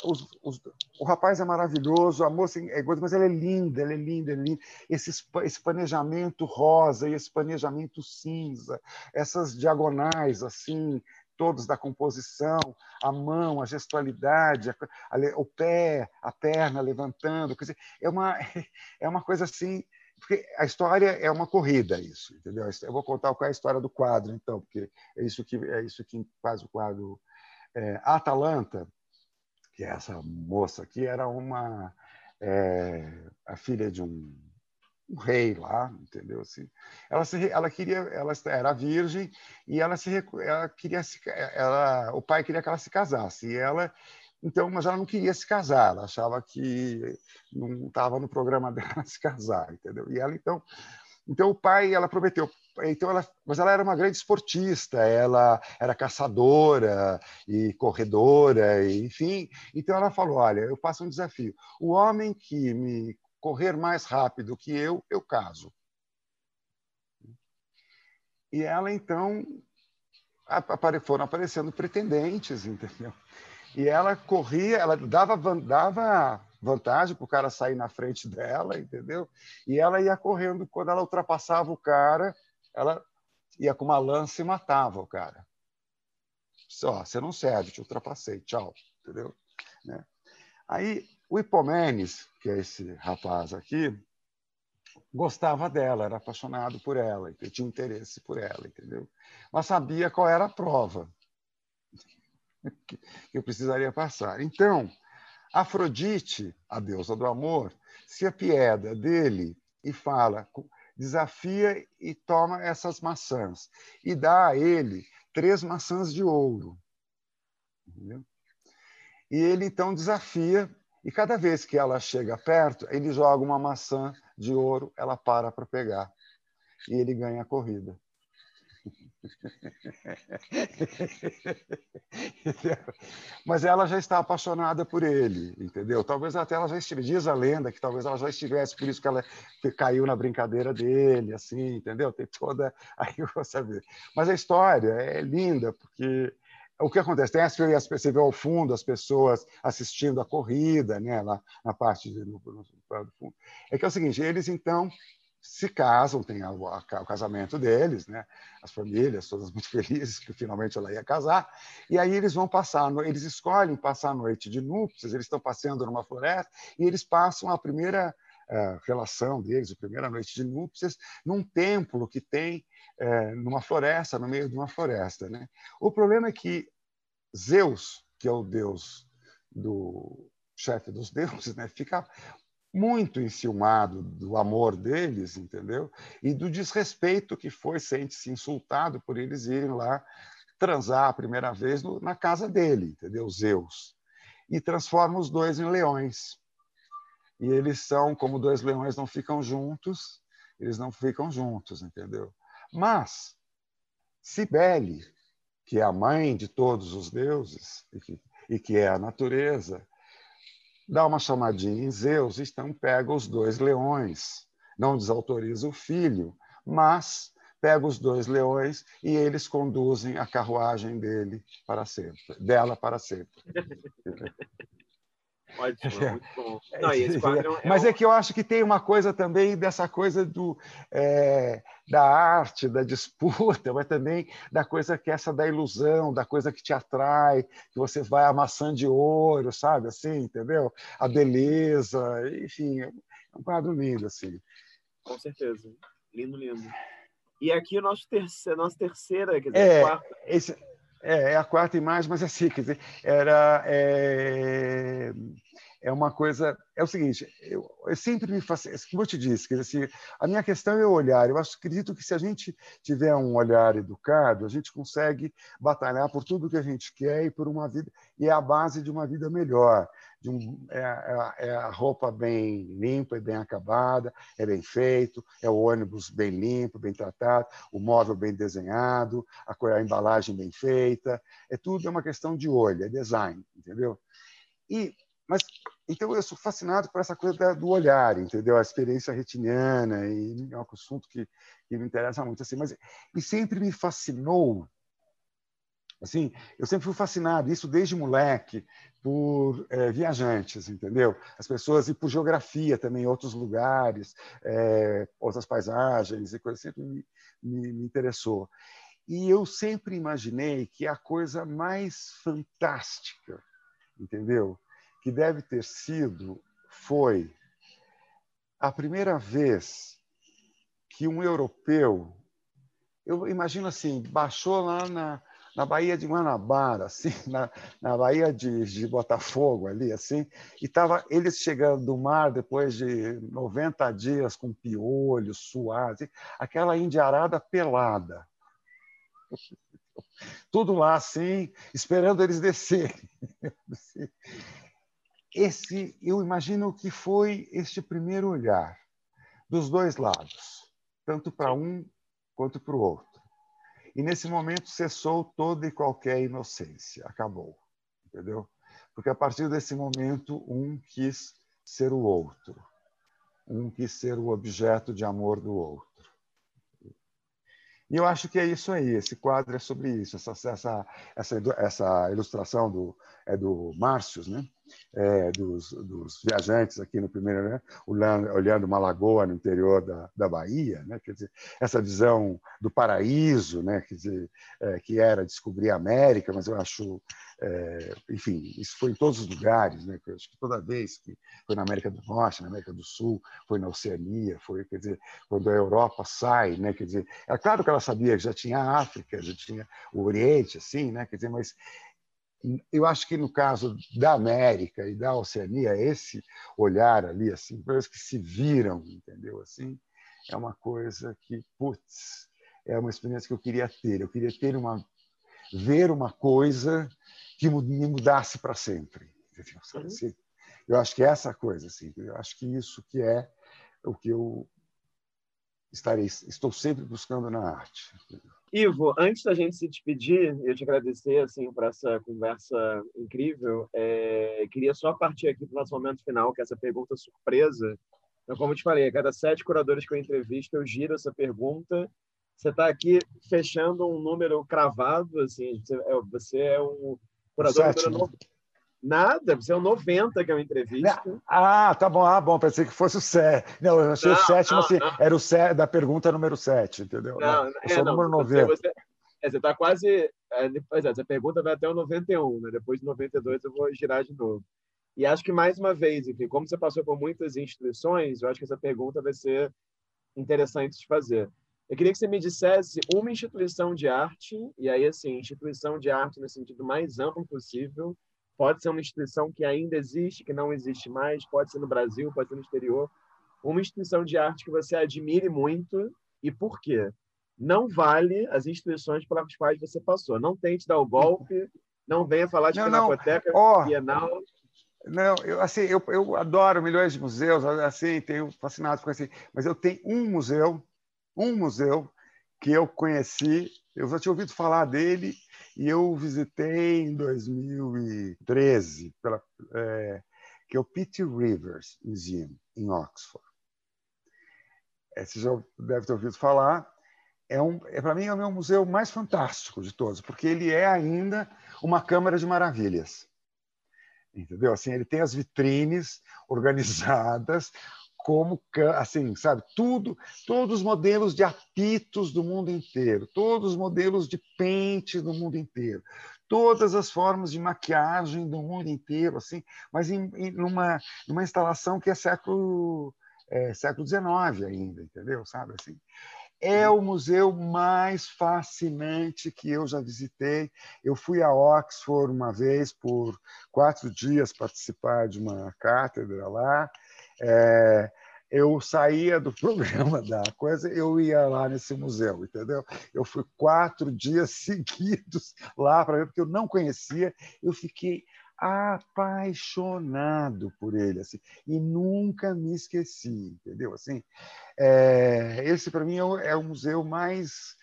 Os, os, o rapaz é maravilhoso, a moça é gorda, mas ela é linda, ela é linda, ela é linda. Esse, esse planejamento rosa e esse planejamento cinza, essas diagonais, assim, todos da composição, a mão, a gestualidade, a, a, o pé, a perna levantando, dizer, é uma (laughs) é uma coisa assim, porque a história é uma corrida isso, entendeu? Eu vou contar qual é a história do quadro, então, porque é isso que é isso que faz o quadro. É, Atalanta, que é essa moça aqui, era uma é, a filha de um um rei lá, entendeu? Assim, ela se, ela queria, ela era virgem e ela se, ela queria se, ela, o pai queria que ela se casasse e ela, então, mas ela não queria se casar, ela achava que não estava no programa (laughs) dela se casar, entendeu? E ela então, então o pai, ela prometeu, então ela, mas ela era uma grande esportista, ela era caçadora e corredora, e, enfim. Então ela falou: olha, eu faço um desafio. O homem que me correr mais rápido que eu, eu caso. E ela, então, foram aparecendo pretendentes, (laughs) entendeu? E ela corria, ela dava, dava vantagem para o cara sair na frente dela, entendeu? E ela ia correndo, quando ela ultrapassava o cara, ela ia com uma lança e matava o cara. Só, você não serve, te ultrapassei, tchau, entendeu? Né? Aí o Hipomenes, que é esse rapaz aqui, gostava dela, era apaixonado por ela, tinha interesse por ela, entendeu? Mas sabia qual era a prova (laughs) que eu precisaria passar. Então, Afrodite, a deusa do amor, se apieda dele e fala, desafia e toma essas maçãs e dá a ele três maçãs de ouro. Entendeu? E ele então desafia e cada vez que ela chega perto, ele joga uma maçã de ouro, ela para para pegar. E ele ganha a corrida. (laughs) Mas ela já está apaixonada por ele, entendeu? Talvez até ela já estivesse, diz a lenda que talvez ela já estivesse, por isso que ela caiu na brincadeira dele, assim, entendeu? Tem toda. (laughs) Aí você vê. Mas a história é linda, porque o que acontece? Tem as, você vê ao fundo as pessoas assistindo a corrida, né, lá na parte de, no, no, no fundo. É que é o seguinte, eles então se casam, tem a, a, o casamento deles, né? As famílias todas muito (laughs) felizes que finalmente ela ia casar. E aí eles vão passar, eles escolhem passar a noite de núpcias. Eles estão passeando numa floresta e eles passam a primeira uh, relação deles, a primeira noite de núpcias, num templo que tem uh, numa floresta, no meio de uma floresta, né? O problema é que Zeus, que é o deus do chefe dos deuses, né, fica muito enciumado do amor deles, entendeu? E do desrespeito que foi, sente-se insultado por eles irem lá transar a primeira vez no, na casa dele, entendeu? Zeus. e transforma os dois em leões. E eles são, como dois leões não ficam juntos, eles não ficam juntos, entendeu? Mas Cibele, que é a mãe de todos os deuses e que, e que é a natureza, dá uma chamadinha em Zeus, então pega os dois leões, não desautoriza o filho, mas pega os dois leões e eles conduzem a carruagem dele para sempre, dela para sempre. (laughs) Ótimo, muito bom. (laughs) Não, (laughs) é Mas é, um... é, que eu acho que tem uma coisa também dessa coisa do, é, da arte, da disputa, (laughs) mas também da coisa que é essa da ilusão, da coisa que te atrai, que você vai a maçã de ouro, sabe? Assim, entendeu? A beleza, enfim, é um quadro lindo, assim. Com certeza. Lindo, lindo. E aqui o nosso terceiro, nossa terceira, quer dizer, é, quarta. Esse, é, é a quarta imagem, mas assim, quer dizer, era. É, é uma coisa. É o seguinte, eu, eu sempre me faço. Como eu te disse, a minha questão é o olhar. Eu acho, acredito que se a gente tiver um olhar educado, a gente consegue batalhar por tudo que a gente quer e por uma vida. E é a base de uma vida melhor. De um, é, é, é a roupa bem limpa e bem acabada, é bem feito, é o ônibus bem limpo, bem tratado, o móvel bem desenhado, a, a embalagem bem feita. É tudo é uma questão de olho, é design, entendeu? E mas então eu sou fascinado por essa coisa do olhar, entendeu? A experiência retiniana e é um assunto que, que me interessa muito assim, mas e sempre me fascinou assim, eu sempre fui fascinado isso desde moleque por é, viajantes, entendeu? As pessoas e por geografia também, outros lugares, é, outras paisagens e coisas sempre me, me, me interessou. E eu sempre imaginei que a coisa mais fantástica, entendeu? Que deve ter sido, foi a primeira vez que um europeu, eu imagino assim, baixou lá na, na Baía de Guanabara, assim, (laughs) na, na Baía de, de Botafogo, ali, assim, e estava eles chegando do mar depois de 90 dias com piolhos, suados, assim, aquela indiarada pelada. (laughs) Tudo lá assim, esperando eles (laughs) descerem. Esse, eu imagino que foi este primeiro olhar dos dois lados, tanto para um quanto para o outro. E nesse momento cessou toda e qualquer inocência, acabou, entendeu? Porque a partir desse momento um quis ser o outro, um quis ser o objeto de amor do outro. E eu acho que é isso aí. Esse quadro é sobre isso. Essa, essa, essa, essa ilustração do, é do Márcio, né? é, dos, dos, viajantes aqui no primeiro, né? olhando, uma lagoa no interior da, da Bahia, né? dizer, essa visão do paraíso, né? quer dizer, é, que era descobrir a América, mas eu acho, é, enfim, isso foi em todos os lugares, né? Eu acho que toda vez que foi na América do Norte, na América do Sul, foi na Oceania, foi, quer dizer, quando a Europa sai, né? quer dizer, é claro que ela sabia que já tinha a África, já tinha o Oriente, assim, né? quer dizer, mas eu acho que no caso da América e da Oceania, esse olhar ali, assim, coisas que se viram, entendeu? Assim, é uma coisa que, putz, é uma experiência que eu queria ter. Eu queria ter uma, ver uma coisa que me mudasse para sempre. Uhum. Assim, eu acho que é essa coisa, assim, eu acho que isso que é o que eu estarei, estou sempre buscando na arte. Ivo, antes da gente se despedir, eu te agradecer assim por essa conversa incrível. É, queria só partir aqui para o nosso momento final, que é essa pergunta surpresa. Então, como eu te falei, a cada sete curadores que eu entrevisto, eu giro essa pergunta. Você está aqui fechando um número cravado, assim, você é, você é um curador número Nada, você é o 90 que é uma entrevista. Ah, tá bom, ah, bom, pensei que fosse o 7. Não, eu achei não, o sétimo, não, assim, não. era o 7 da pergunta número 7, entendeu? Não, eu é, sou o número 90. Você, é, você está quase. É, pois é, essa pergunta vai até o 91, né? Depois de 92 eu vou girar de novo. E acho que, mais uma vez, enfim, como você passou por muitas instituições, eu acho que essa pergunta vai ser interessante de fazer. Eu queria que você me dissesse uma instituição de arte, e aí, assim, instituição de arte no sentido mais amplo possível, Pode ser uma instituição que ainda existe, que não existe mais, pode ser no Brasil, pode ser no exterior. Uma instituição de arte que você admire muito e por quê? Não vale as instituições pelas quais você passou. Não tente dar o golpe, não venha falar de não, Pinacoteca, oh, Bienal. Não, eu, assim, eu, eu adoro milhões de museus, assim, tenho fascinado por assim, mas eu tenho um museu, um museu que eu conheci, eu já tinha ouvido falar dele e eu visitei em 2013, pela, é, que é o Pitt Rivers Museum, em Oxford. É, você já deve ter ouvido falar. É, um, é para mim é o meu museu mais fantástico de todos, porque ele é ainda uma câmara de maravilhas entendeu? Assim, ele tem as vitrines (laughs) organizadas como assim, sabe, tudo, todos os modelos de apitos do mundo inteiro, todos os modelos de pente do mundo inteiro, todas as formas de maquiagem do mundo inteiro, assim, mas em, em numa, numa instalação que é século é, século XIX ainda, entendeu? Sabe assim? É o museu mais fascinante que eu já visitei. Eu fui a Oxford uma vez por quatro dias participar de uma cátedra lá. É, eu saía do (laughs) programa da coisa, eu ia lá nesse museu, entendeu? Eu fui quatro dias (laughs) seguidos lá para ver, porque eu não conhecia. Eu fiquei apaixonado por ele assim e nunca me esqueci entendeu assim é, esse para mim é o, é o, museu mais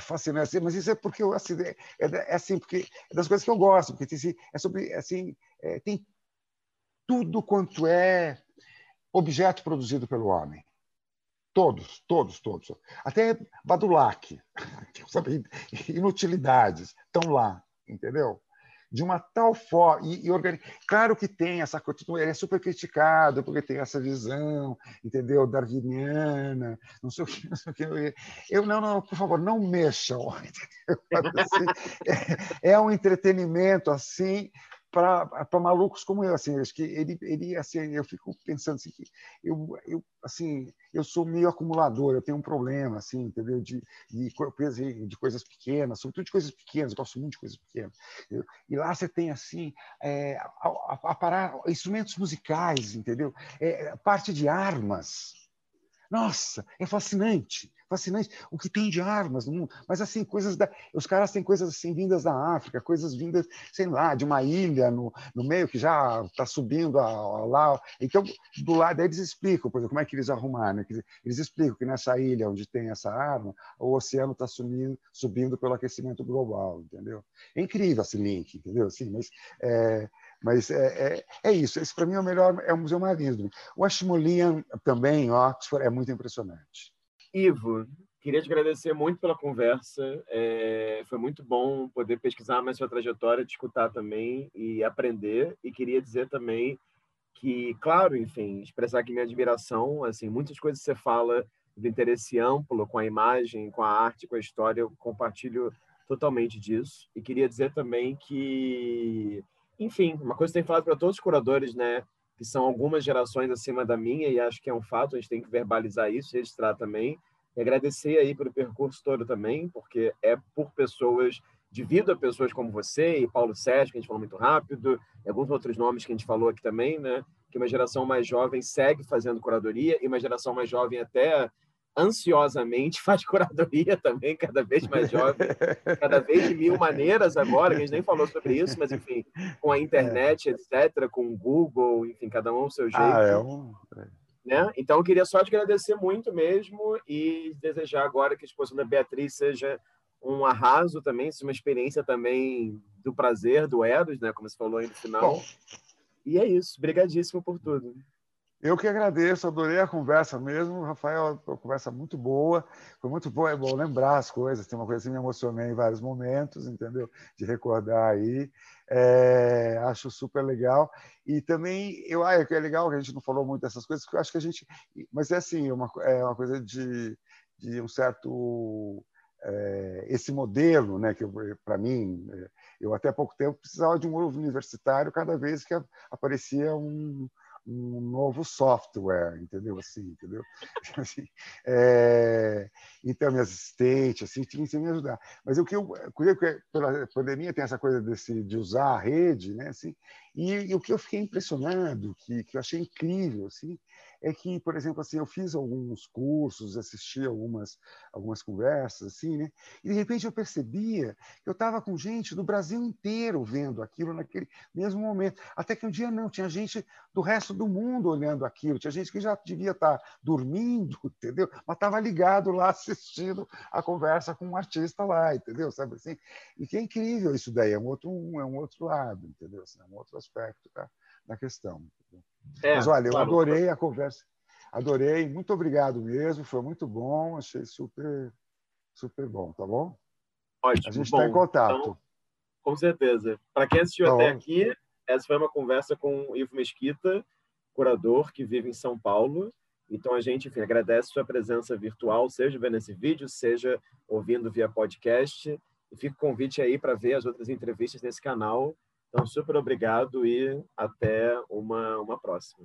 fascinante mas isso é porque eu assim é, é, é, assim porque é das coisas que eu gosto porque assim, é sobre assim é, tem tudo quanto é objeto produzido pelo homem todos todos todos até Badulac (laughs) sabe inutilidades estão lá entendeu de uma tal forma. E, e organi... Claro que tem essa coisa, ele é super criticado porque tem essa visão, entendeu? Darwiniana, não sei o que, não sei o que. Eu, não, não, por favor, não mexam. (laughs) Assim, (laughs) é, é um entretenimento assim para malucos como eu assim acho que ele ele assim eu fico pensando assim que eu, eu assim eu sou meio acumulador eu tenho um problema assim entendeu? De de, de coisas pequenas sobretudo de coisas pequenas eu gosto muito de coisas pequenas e lá você tem assim é, a, a, a parar, instrumentos musicais entendeu? É, parte de armas. Nossa é fascinante fascinante o que tem de armas no mundo. Mas assim, coisas da, os caras têm coisas assim vindas da África, coisas vindas, sei lá, de uma ilha no, no meio que já está subindo a, a, lá. Então, do lado eles explicam, por exemplo, como é que eles arrumaram. Né? Eles explicam que nessa ilha onde tem essa arma, o oceano está subindo, pelo aquecimento global, entendeu? É incrível esse link, entendeu? Assim, mas é, mas é, é, é, isso. Esse, para mim, é o melhor, é o museu lindo. O Ashmolean também, em Oxford, é muito impressionante. Ivo, queria te agradecer muito pela conversa. É, foi muito bom poder pesquisar mais sua trajetória, te escutar também e aprender. E queria dizer também que, claro, enfim, expressar aqui minha admiração. Assim, muitas coisas que você fala de interesse amplo com a imagem, com a arte, com a história, eu compartilho totalmente disso. E queria dizer também que, enfim, uma coisa que tem falado para todos os curadores, né? Que são algumas gerações acima da minha, e acho que é um fato, a gente tem que verbalizar isso, registrar também. E agradecer aí pelo percurso todo também, porque é por pessoas, devido a pessoas como você e Paulo Sérgio, que a gente falou muito rápido, e alguns outros nomes que a gente falou aqui também, né? Que uma geração mais jovem segue fazendo curadoria e uma geração mais jovem até ansiosamente (laughs) faz curadoria também, cada vez mais jovem, cada vez de mil maneiras agora, a gente nem falou sobre isso, mas enfim, com a internet, é. etc., com o Google, enfim, cada um ao seu jeito. Ah, é um... É. Né? Então, eu queria só te agradecer muito mesmo e desejar agora que a exposição da Beatriz seja um arraso também, seja uma experiência também do prazer, do Eros, né? como você falou aí no final. Bom. E é isso. Obrigadíssimo por tudo. Eu que agradeço, adorei a conversa mesmo, Rafael, uma conversa muito boa, foi muito bom, é bom lembrar as coisas, tem uma coisa que me emocionei em vários momentos, entendeu? De recordar aí, é, acho super legal. E também, eu acho que é legal que a gente não falou muito dessas coisas, porque eu acho que a gente, mas é assim, uma, é uma coisa de, de um certo é, esse modelo, né, que para mim, é, eu até pouco tempo precisava de um universitário cada vez que aparecia um, um novo software, entendeu? Assim, entendeu? (laughs) Assim, é, então, minha assistente, assim, tinha que me ajudar. Mas o que eu, pela pandemia tem essa coisa desse, de usar a rede, né? Assim, e, e o que eu fiquei impressionado, que, que eu achei incrível, assim, é que, por exemplo, assim, eu fiz alguns cursos, assisti algumas, algumas conversas, assim, né? E de repente eu percebia que eu estava com gente do Brasil inteiro vendo aquilo naquele mesmo momento. Até que um dia não, tinha gente do resto do mundo olhando aquilo, tinha gente que já devia estar tá dormindo, (laughs) entendeu? Mas estava ligado lá (laughs) assistindo a conversa com um artista lá, entendeu? Sabe assim? E que é incrível isso daí, é um outro, é um outro lado, entendeu? Assim, é um outro aspecto da, da questão. É, Mas olha, eu claro. adorei a conversa, adorei, muito obrigado mesmo, foi muito bom, achei super, super bom, tá bom? Ótimo. A gente está em contato. Então, com certeza. Para quem assistiu tá até aqui, essa foi uma conversa com o Ivo Mesquita, curador que vive em São Paulo. Então a gente, enfim, agradece sua presença virtual, seja vendo esse vídeo, seja ouvindo via podcast. E fica o convite aí para ver as outras entrevistas nesse canal. Então, super obrigado e até uma, uma próxima.